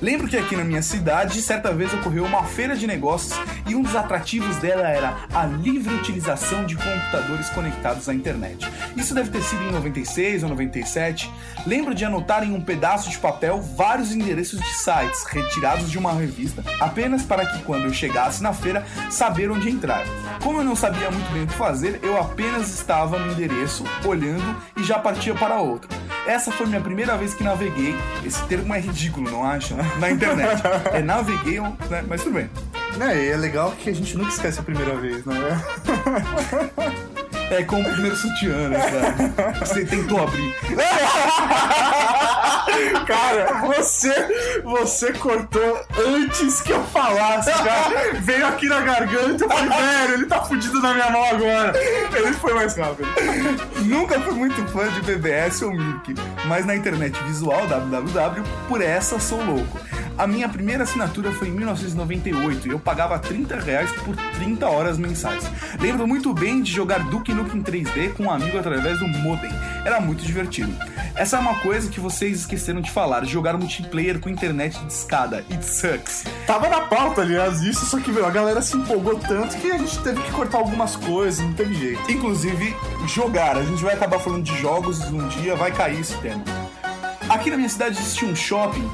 S2: Lembro que aqui na minha cidade, certa vez ocorreu uma feira de negócios e um dos atrativos dela era a livre utilização de computadores conectados à internet. Isso deve ter sido em 96 ou 97. Lembro de anotar em um pedaço de papel vários endereços de sites retirados de uma revista, apenas para que quando eu chegasse na feira saber onde entrar. Como eu não sabia muito bem o que fazer, eu apenas estava no endereço, olhando e já partia para outro. Essa foi minha primeira vez que naveguei. Esse termo é ridículo, não acha? Na internet. É naveguei, né? mas tudo bem.
S6: É, e é legal que a gente nunca esquece a primeira vez, não é?
S2: É com o primeiro sutiã, né, cara? Você tentou abrir.
S6: Cara, você, você cortou antes que eu falasse, cara. Veio aqui na garganta, eu falei, velho, ele tá fudido na minha mão agora. Ele foi mais rápido.
S2: Nunca fui muito fã de BBS ou Mirk, mas na internet visual, www, por essa sou louco. A minha primeira assinatura foi em 1998 e eu pagava 30 reais por 30 horas mensais. Lembro muito bem de jogar Duke Nukem 3D com um amigo através do modem. Era muito divertido. Essa é uma coisa que vocês esqueceram de falar, jogar multiplayer com internet de escada. It sucks.
S6: Tava na pauta, aliás, isso, só que, meu, a galera se empolgou tanto que a gente teve que cortar algumas coisas, não teve jeito.
S2: Inclusive, jogar. A gente vai acabar falando de jogos um dia, vai cair esse tema. Aqui na minha cidade existe um shopping,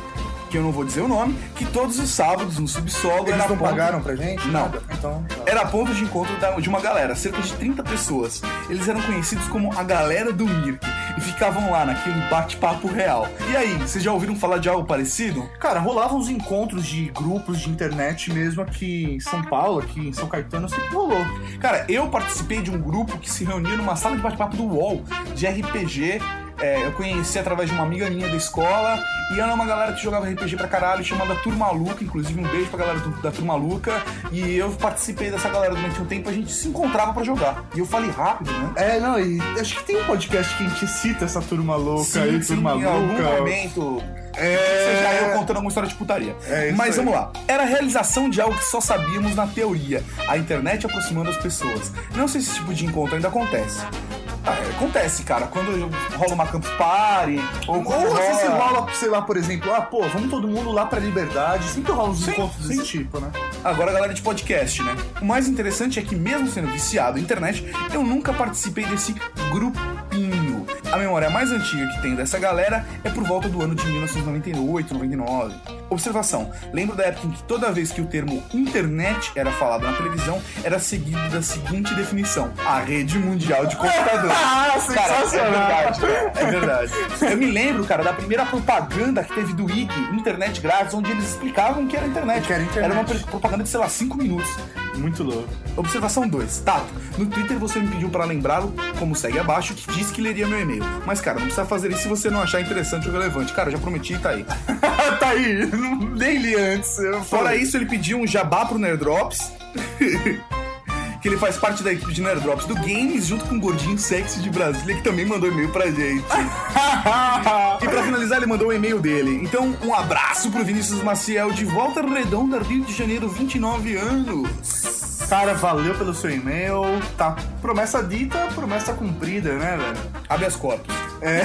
S2: que eu não vou dizer o nome, que todos os sábados no subsolo
S6: Eles
S2: era
S6: não
S2: ponto-
S6: pagaram pra gente?
S2: Não.
S6: Nada? Então. tá.
S2: Era ponto de encontro de uma galera, cerca de 30 pessoas. Eles eram conhecidos como a galera do Mirk e ficavam lá naquele bate-papo real. E aí, vocês já ouviram falar de algo parecido?
S6: Cara, rolavam uns encontros de grupos de internet mesmo aqui em São Paulo, aqui em São Caetano, sempre rolou.
S2: Cara, eu participei de um grupo que se reunia numa sala de bate-papo do UOL, de RPG. É, eu conheci através de uma amiga minha da escola. E era uma galera que jogava RPG pra caralho, chamada Turma Luca. Inclusive, um beijo pra galera do- da Turma Luca. E eu participei dessa galera durante um tempo. A gente se encontrava pra jogar. E eu falei rápido, né?
S6: É, não, e acho que tem um podcast que a gente cita essa turma louca
S2: Sim,
S6: aí,
S2: sim,
S6: turma
S2: em algum
S6: louca.
S2: momento.
S6: É.
S2: Seja eu contando alguma história de putaria.
S6: É
S2: Mas
S6: aí.
S2: vamos lá. Era a realização de algo que só sabíamos na teoria. A internet aproximando as pessoas. Não sei se esse tipo de encontro ainda acontece. É, acontece, cara. Quando rola uma campus party, ou quando
S6: Ou às vezes
S2: rola...
S6: rola, sei lá, por exemplo, ah, pô, vamos todo mundo lá pra liberdade. Sempre rola uns
S2: Sim,
S6: encontros
S2: sim.
S6: desse tipo, né?
S2: Agora galera de podcast, né? O mais interessante é que, mesmo sendo viciado em internet, eu nunca participei desse grupinho. A memória mais antiga que tenho dessa galera é por volta do ano de 1998, 99. Observação: lembro da época em que toda vez que o termo internet era falado na televisão, era seguido da seguinte definição: a rede mundial de computadores.
S6: Ah,
S2: Cara, é
S6: sensacional.
S2: verdade, é verdade. Eu me lembro, cara, da primeira propaganda que teve do IG, Internet Grátis, onde eles explicavam o que era internet.
S6: Que era internet.
S2: Era uma propaganda de, sei lá, 5 minutos.
S6: Muito louco.
S2: Observação 2. Tato, no Twitter você me pediu pra lembrá-lo, como segue abaixo, que disse que leria meu e-mail. Mas, cara, não precisa fazer isso se você não achar interessante ou relevante. Cara, eu já prometi e tá aí.
S6: tá aí, nem li antes.
S2: Fora isso, ele pediu um jabá pro Nerdrops. que ele faz parte da equipe de Nerdrops do Games, junto com o Gordinho Sexy de Brasília, que também mandou e-mail pra gente. E pra finalizar, ele mandou o e-mail dele. Então, um abraço pro Vinícius Maciel, de Volta Redonda, Rio de Janeiro, 29 anos.
S6: Cara, valeu pelo seu e-mail. Tá, promessa dita, promessa cumprida, né, velho?
S2: Habeas corpus.
S6: É.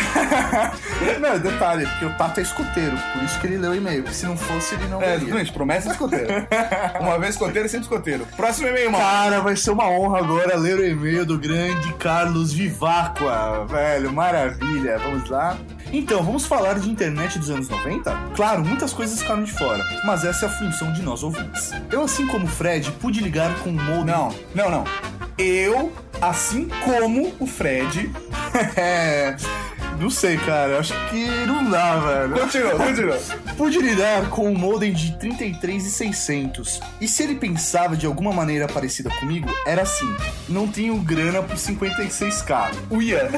S6: não, detalhe, porque o Tato é escoteiro, por isso que ele leu o e-mail. Porque se não fosse, ele não
S2: É,
S6: leria.
S2: promessa de escoteiro. Uma vez escoteiro, sempre escoteiro. Próximo e-mail, mano.
S6: Cara, vai ser uma honra agora ler o e-mail do grande Carlos Vivacqua, velho, maravilha. Vamos lá. Então, vamos falar de internet dos anos 90? Claro, muitas coisas ficaram de fora, mas essa é a função de nós ouvintes. Eu, assim como o Fred, pude ligar com o modem.
S2: Não, não, não. Eu, assim como o Fred.
S6: é. Não sei, cara. Acho que não dá, velho.
S2: Continua, continua.
S6: Pude lidar com um modem de 33,600. E se ele pensava de alguma maneira parecida comigo, era assim: não tenho grana por 56k.
S2: Uia.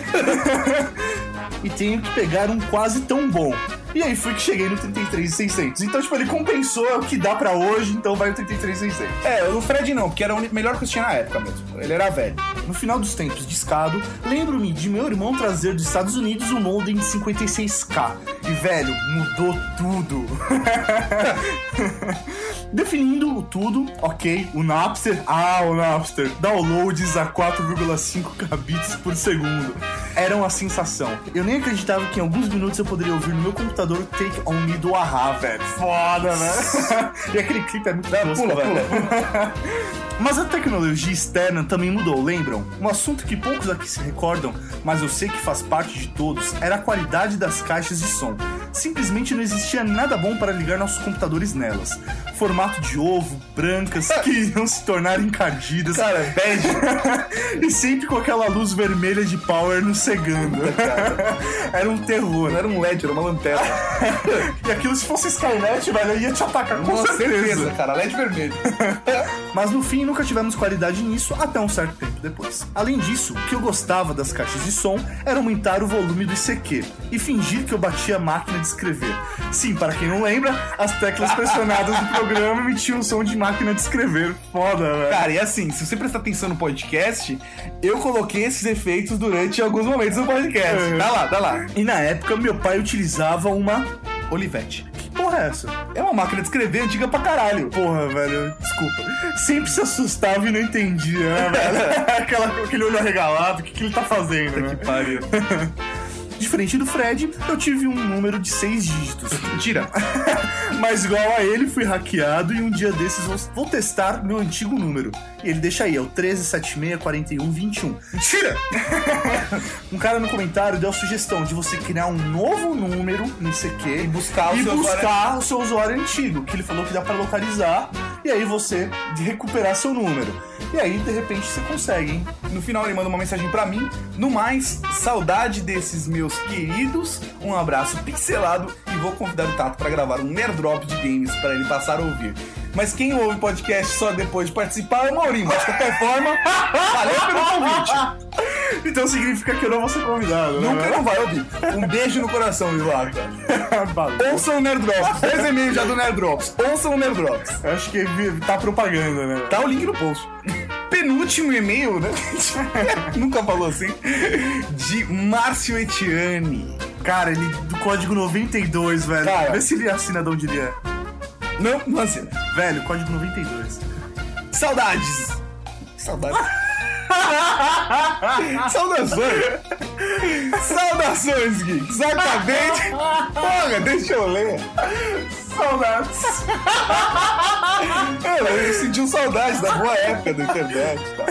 S6: e tenho que pegar um quase tão bom. E aí fui que cheguei no 33,600. Então, tipo, ele compensou o que dá pra hoje, então vai no 33,600.
S2: É, o Fred não, porque era o melhor que eu tinha na época mesmo. Ele era velho.
S6: No final dos tempos de escado, lembro-me de meu irmão trazer dos Estados Unidos um modem de 56k. E, velho, mudou tudo. Definindo o tudo, ok, o Napster, ah, o Napster, downloads a 4,5 kbits por segundo. Era uma sensação. Eu nem acreditava que em alguns minutos eu poderia ouvir no meu computador Take On Me do Ahá, velho. Foda, né? e aquele clipe é muito tosco,
S2: pula,
S6: velho. Mas a tecnologia externa também mudou, lembram? Um assunto que poucos aqui se recordam, mas eu sei que faz parte de todos, era a qualidade das caixas de som. Simplesmente não existia nada bom para ligar nossos computadores nelas. Formato de ovo, brancas, que iriam se tornar encardidas.
S2: Cara, bege.
S6: e sempre com aquela luz vermelha de power nos cegando. era um terror.
S2: Não era um LED, era uma lanterna.
S6: E aquilo, se fosse Skynet, velho, ia te atacar com
S2: Com
S6: certeza.
S2: certeza, cara. LED vermelho.
S6: Mas no fim nunca tivemos qualidade nisso até um certo tempo depois. Além disso, o que eu gostava das caixas de som era aumentar o volume do ICQ e fingir que eu batia a máquina de escrever. Sim, para quem não lembra, as teclas pressionadas do programa emitiam um som de máquina de escrever. Foda, velho.
S2: Cara, e assim, se você prestar atenção no podcast, eu coloquei esses efeitos durante alguns momentos do podcast. Tá lá, tá lá.
S6: E na época, meu pai utilizava uma.
S2: Olivete.
S6: Que porra é essa?
S2: É uma máquina de escrever antiga pra caralho.
S6: Porra, velho, desculpa. Sempre se assustava e não entendia, né, velho? Aquela, aquele olho arregalado, o que, que ele tá fazendo, né?
S2: Pariu.
S6: Diferente do Fred, eu tive um número de seis dígitos.
S2: Mentira.
S6: Mas igual a ele, fui hackeado e um dia desses vou, vou testar meu antigo número. E ele deixa aí, é o 13764121.
S2: Mentira!
S6: Um cara no comentário deu a sugestão de você criar um novo número no CQ
S2: E buscar o
S6: e
S2: seu
S6: buscar o seu usuário antigo, que ele falou que dá pra localizar, e aí você recuperar seu número. E aí, de repente, você consegue, hein?
S2: No final ele manda uma mensagem pra mim. No mais, saudade desses meus queridos. Um abraço pixelado e vou convidar o Tato pra gravar um Nerdrop de games pra ele passar a ouvir. Mas quem ouve podcast só depois de participar é o Maurinho. Mas de qualquer forma, valeu pelo convite.
S6: Então significa que eu não vou ser convidado, né?
S2: Nunca não vai ouvir. Um beijo no coração.
S6: Valeu.
S2: Ouçam o Nerdrops. Dois e-mails já do Nerdrops. Ouçam o Nerdrops.
S6: Eu Acho que tá propaganda, né?
S2: Tá o link no post. Penúltimo e-mail, né? Nunca falou assim. De Márcio Etiane.
S6: Cara, ele do código 92, velho.
S2: Cara.
S6: Vê se ele assina de onde ele é.
S2: Não, não.
S6: Velho, código 92.
S2: Saudades. Saudades. Saudações. Saudações, geeks. Acabei de... Porra, deixa eu ler.
S6: Saudades.
S2: Eu, eu senti saudade da boa época da internet. Tá?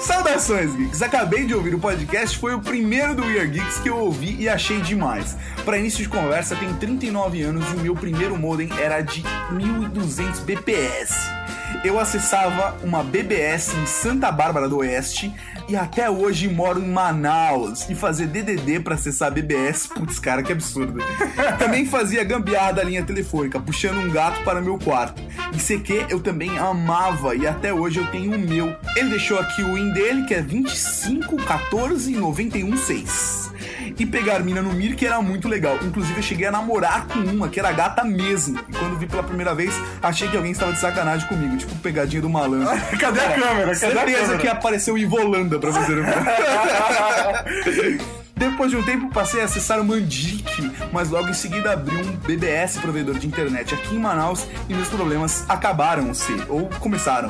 S2: Saudações, geeks! Acabei de ouvir o podcast, foi o primeiro do We Are Geeks que eu ouvi e achei demais. Para início de conversa, tenho 39 anos e o meu primeiro modem era de 1200 bps. Eu acessava uma BBS em Santa Bárbara do Oeste e até hoje moro em Manaus. E fazer DDD para acessar BBS, putz, cara, que absurdo. Também fazia gambiarra da linha telefônica, puxando um gato para meu quarto. E CQ eu também amava e até hoje eu tenho o meu. Ele deixou aqui o win dele, que é 25 14 91 6. E pegar mina no Mir, que era muito legal. Inclusive, eu cheguei a namorar com uma, que era gata mesmo. E quando vi pela primeira vez, achei que alguém estava de sacanagem comigo, tipo pegadinha do malandro.
S6: Cadê a câmera? Cadê a
S2: Certeza
S6: câmera?
S2: que apareceu Ivolanda pra fazer o Depois de um tempo passei a acessar o Mandic, mas logo em seguida abri um BBS provedor de internet aqui em Manaus e meus problemas acabaram-se, ou começaram.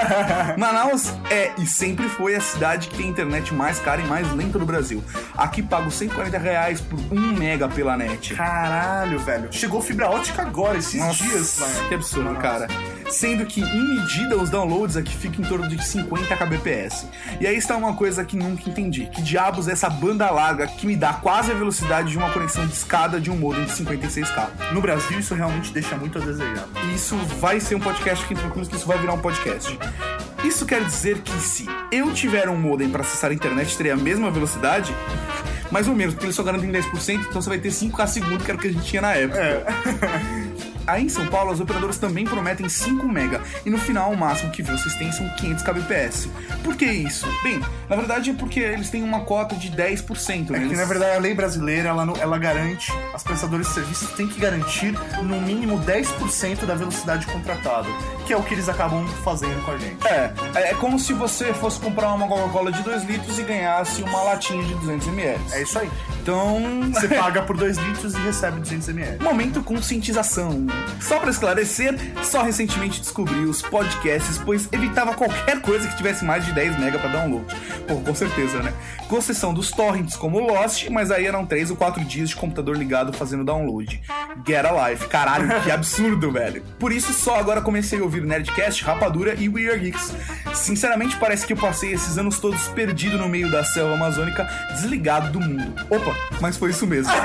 S2: Manaus é e sempre foi a cidade que tem internet mais cara e mais lenta do Brasil. Aqui pago 140 reais por 1 mega pela net.
S6: Caralho, velho. Chegou fibra ótica agora, esses dias, mano.
S2: Que absurdo, cara. Sendo que, em medida, os downloads aqui ficam em torno de 50 kbps. E aí está uma coisa que nunca entendi. Que diabos é essa banda larga que me dá quase a velocidade de uma conexão de escada de um modem de 56k?
S6: No Brasil, isso realmente deixa muito a desejar.
S2: E isso vai ser um podcast, fiquem tranquilos que isso vai virar um podcast. Isso quer dizer que se eu tiver um modem para acessar a internet, teria a mesma velocidade? Mais ou menos, porque eles só garantem 10%, então você vai ter 5k segundo, que era o que a gente tinha na época. Aí em São Paulo, as operadoras também prometem 5 mega e no final o máximo que vocês têm são 500 kbps. Por que isso? Bem, na verdade é porque eles têm uma cota de 10%. Né?
S6: É que na verdade a lei brasileira ela, ela garante, as prestadoras de serviços têm que garantir no mínimo 10% da velocidade contratada, que é o que eles acabam fazendo com a gente.
S9: É, é é como se você fosse comprar uma Coca-Cola de 2 litros e ganhasse uma latinha de 200 ml.
S6: É isso aí.
S9: Então,
S6: Você paga por 2 litros e recebe 200 ml.
S2: Momento conscientização. Só pra esclarecer, só recentemente descobri os podcasts, pois evitava qualquer coisa que tivesse mais de 10 mega pra download. Pô, com certeza, né? Com exceção dos torrents como Lost, mas aí eram 3 ou 4 dias de computador ligado fazendo download. Get a life. Caralho, que absurdo, velho. Por isso, só agora comecei a ouvir Nerdcast, Rapadura e We Are Geeks. Sinceramente, parece que eu passei esses anos todos perdido no meio da selva amazônica, desligado do mundo. Opa, mas foi isso mesmo.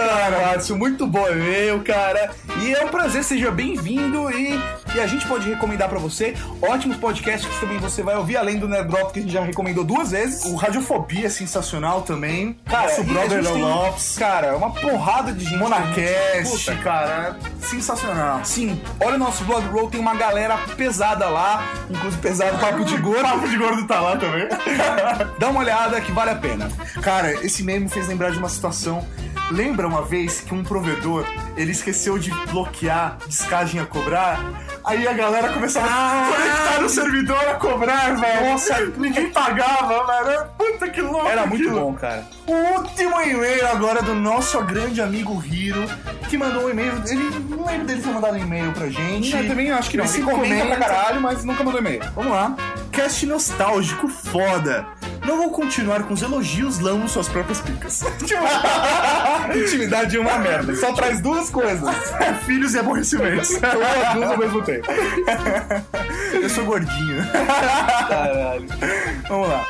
S2: Ah, Márcio, muito bom e-mail, cara. E é um prazer, seja bem-vindo. E, e a gente pode recomendar pra você ótimos podcasts que também você vai ouvir, além do Nerd Drop, que a gente já recomendou duas vezes.
S6: O Radiofobia é sensacional também.
S2: Cara, a
S6: brother
S2: tem-
S6: Lopes.
S2: Cara, uma porrada de gente.
S6: Monacast,
S2: Puta,
S6: cara, sensacional.
S2: Sim, olha o nosso blog roll, tem uma galera pesada lá, inclusive pesado Papo de Gordo.
S6: Papo de gordo tá lá também.
S2: Dá uma olhada que vale a pena.
S6: Cara, esse meme me fez lembrar de uma situação. Lembra uma vez que um provedor ele esqueceu de bloquear descagem a cobrar? Aí a galera começava a conectar no servidor a cobrar, velho. Nossa, ninguém pagava, velho. Puta que louco.
S2: Era muito
S6: aquilo.
S2: bom, cara.
S6: O último e-mail agora do nosso grande amigo Hiro, que mandou um e-mail. Ele não lembro dele ter mandado um e-mail pra gente.
S2: Eu também acho que não.
S6: Ele
S2: Ele
S6: se
S2: comenta pra
S6: comenta.
S2: caralho, mas nunca mandou e-mail.
S6: Vamos lá. Cast nostálgico, foda. Não vou continuar com os elogios, lamo suas próprias picas.
S2: Intimidade é uma merda. Só traz duas coisas.
S6: Filhos e aborrecimentos.
S2: Ou as duas ao mesmo tempo.
S6: Eu sou gordinho.
S2: Caralho.
S6: Vamos lá.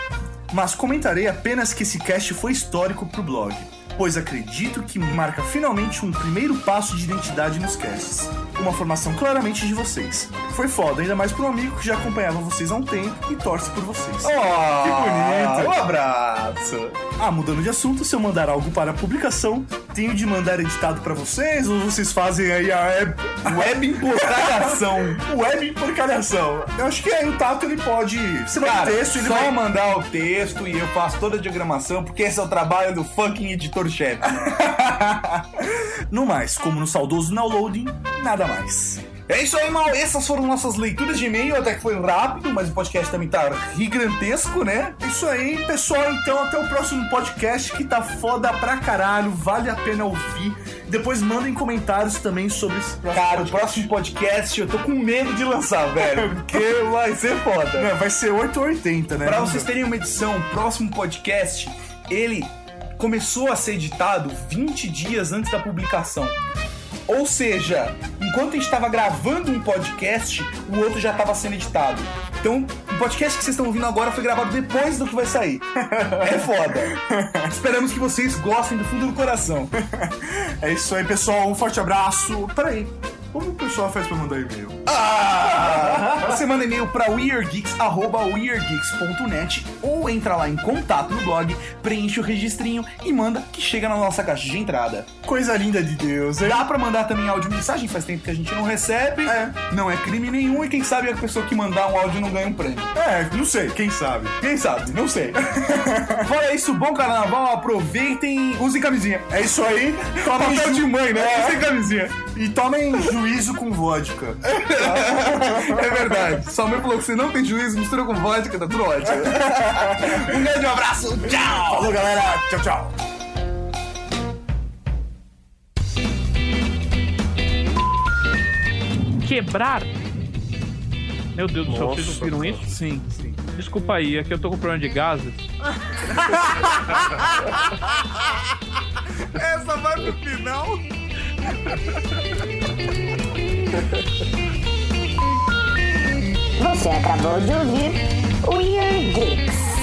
S6: Mas comentarei apenas que esse cast foi histórico pro blog, pois acredito que marca finalmente um primeiro passo de identidade nos casts. Uma formação claramente de vocês. Foi foda, ainda mais pra um amigo que já acompanhava vocês há um tempo e torce por vocês.
S2: Oh, que
S6: bonito.
S2: Um abraço.
S6: Ah, mudando de assunto, se eu mandar algo para publicação, tenho de mandar editado pra vocês ou vocês fazem aí a web,
S2: Web emporcalhação.
S6: web porcalhação? Eu acho que aí o Tato ele pode. Você manda
S2: Cara,
S6: o texto, ele
S2: só
S6: vai.
S2: mandar o texto e eu faço toda a diagramação, porque esse é o trabalho do fucking editor-chefe.
S6: No mais, como no saudoso downloading, nada mais.
S2: É isso aí, mal. Essas foram nossas leituras de e-mail, até que foi rápido, mas o podcast também tá gigantesco, né?
S6: É Isso aí, pessoal. Então, até o próximo podcast que tá foda pra caralho. Vale a pena ouvir. Depois mandem comentários também sobre esse próximo
S2: Cara, o
S6: podcast.
S2: próximo podcast eu tô com medo de lançar, velho, porque vai ser foda.
S6: É, vai ser 8 ou 80, né?
S2: Pra vocês terem uma edição, o próximo podcast, ele começou a ser editado 20 dias antes da publicação. Ou seja, enquanto a gente estava gravando um podcast, o outro já estava sendo editado. Então, o podcast que vocês estão ouvindo agora foi gravado depois do que vai sair. É foda. Esperamos que vocês gostem do fundo do coração.
S6: É isso aí, pessoal. Um forte abraço. Peraí. Como o pessoal faz pra mandar e-mail?
S2: Ah! Você manda e-mail para weirdgeeks@weirdgeeks.net ou entra lá em contato no blog, preenche o registrinho e manda que chega na nossa caixa de entrada.
S6: Coisa linda de Deus, hein?
S2: Dá pra mandar também áudio mensagem, faz tempo que a gente não recebe.
S6: É.
S2: Não é crime nenhum e quem sabe a pessoa que mandar um áudio não ganha um prêmio.
S6: É, não sei, quem sabe?
S2: Quem sabe? Não sei. Fora isso, bom carnaval, aproveitem, usem camisinha.
S6: É isso aí. Tomem
S2: Papel de mãe, né?
S6: É.
S2: Usem camisinha.
S6: E tomem juízo com vodka.
S2: É verdade. Sua mãe falou que você não tem juízo, mistura com vodka, tá tudo ótimo. um grande abraço, tchau!
S6: Falou, galera. Tchau, tchau.
S4: Quebrar. Meu Deus do céu, vocês ouviram isso?
S2: Sim, sim.
S4: Desculpa aí, aqui eu tô com problema de gases.
S2: Essa vai pro final.
S1: Você acabou de ouvir Weird Geeks.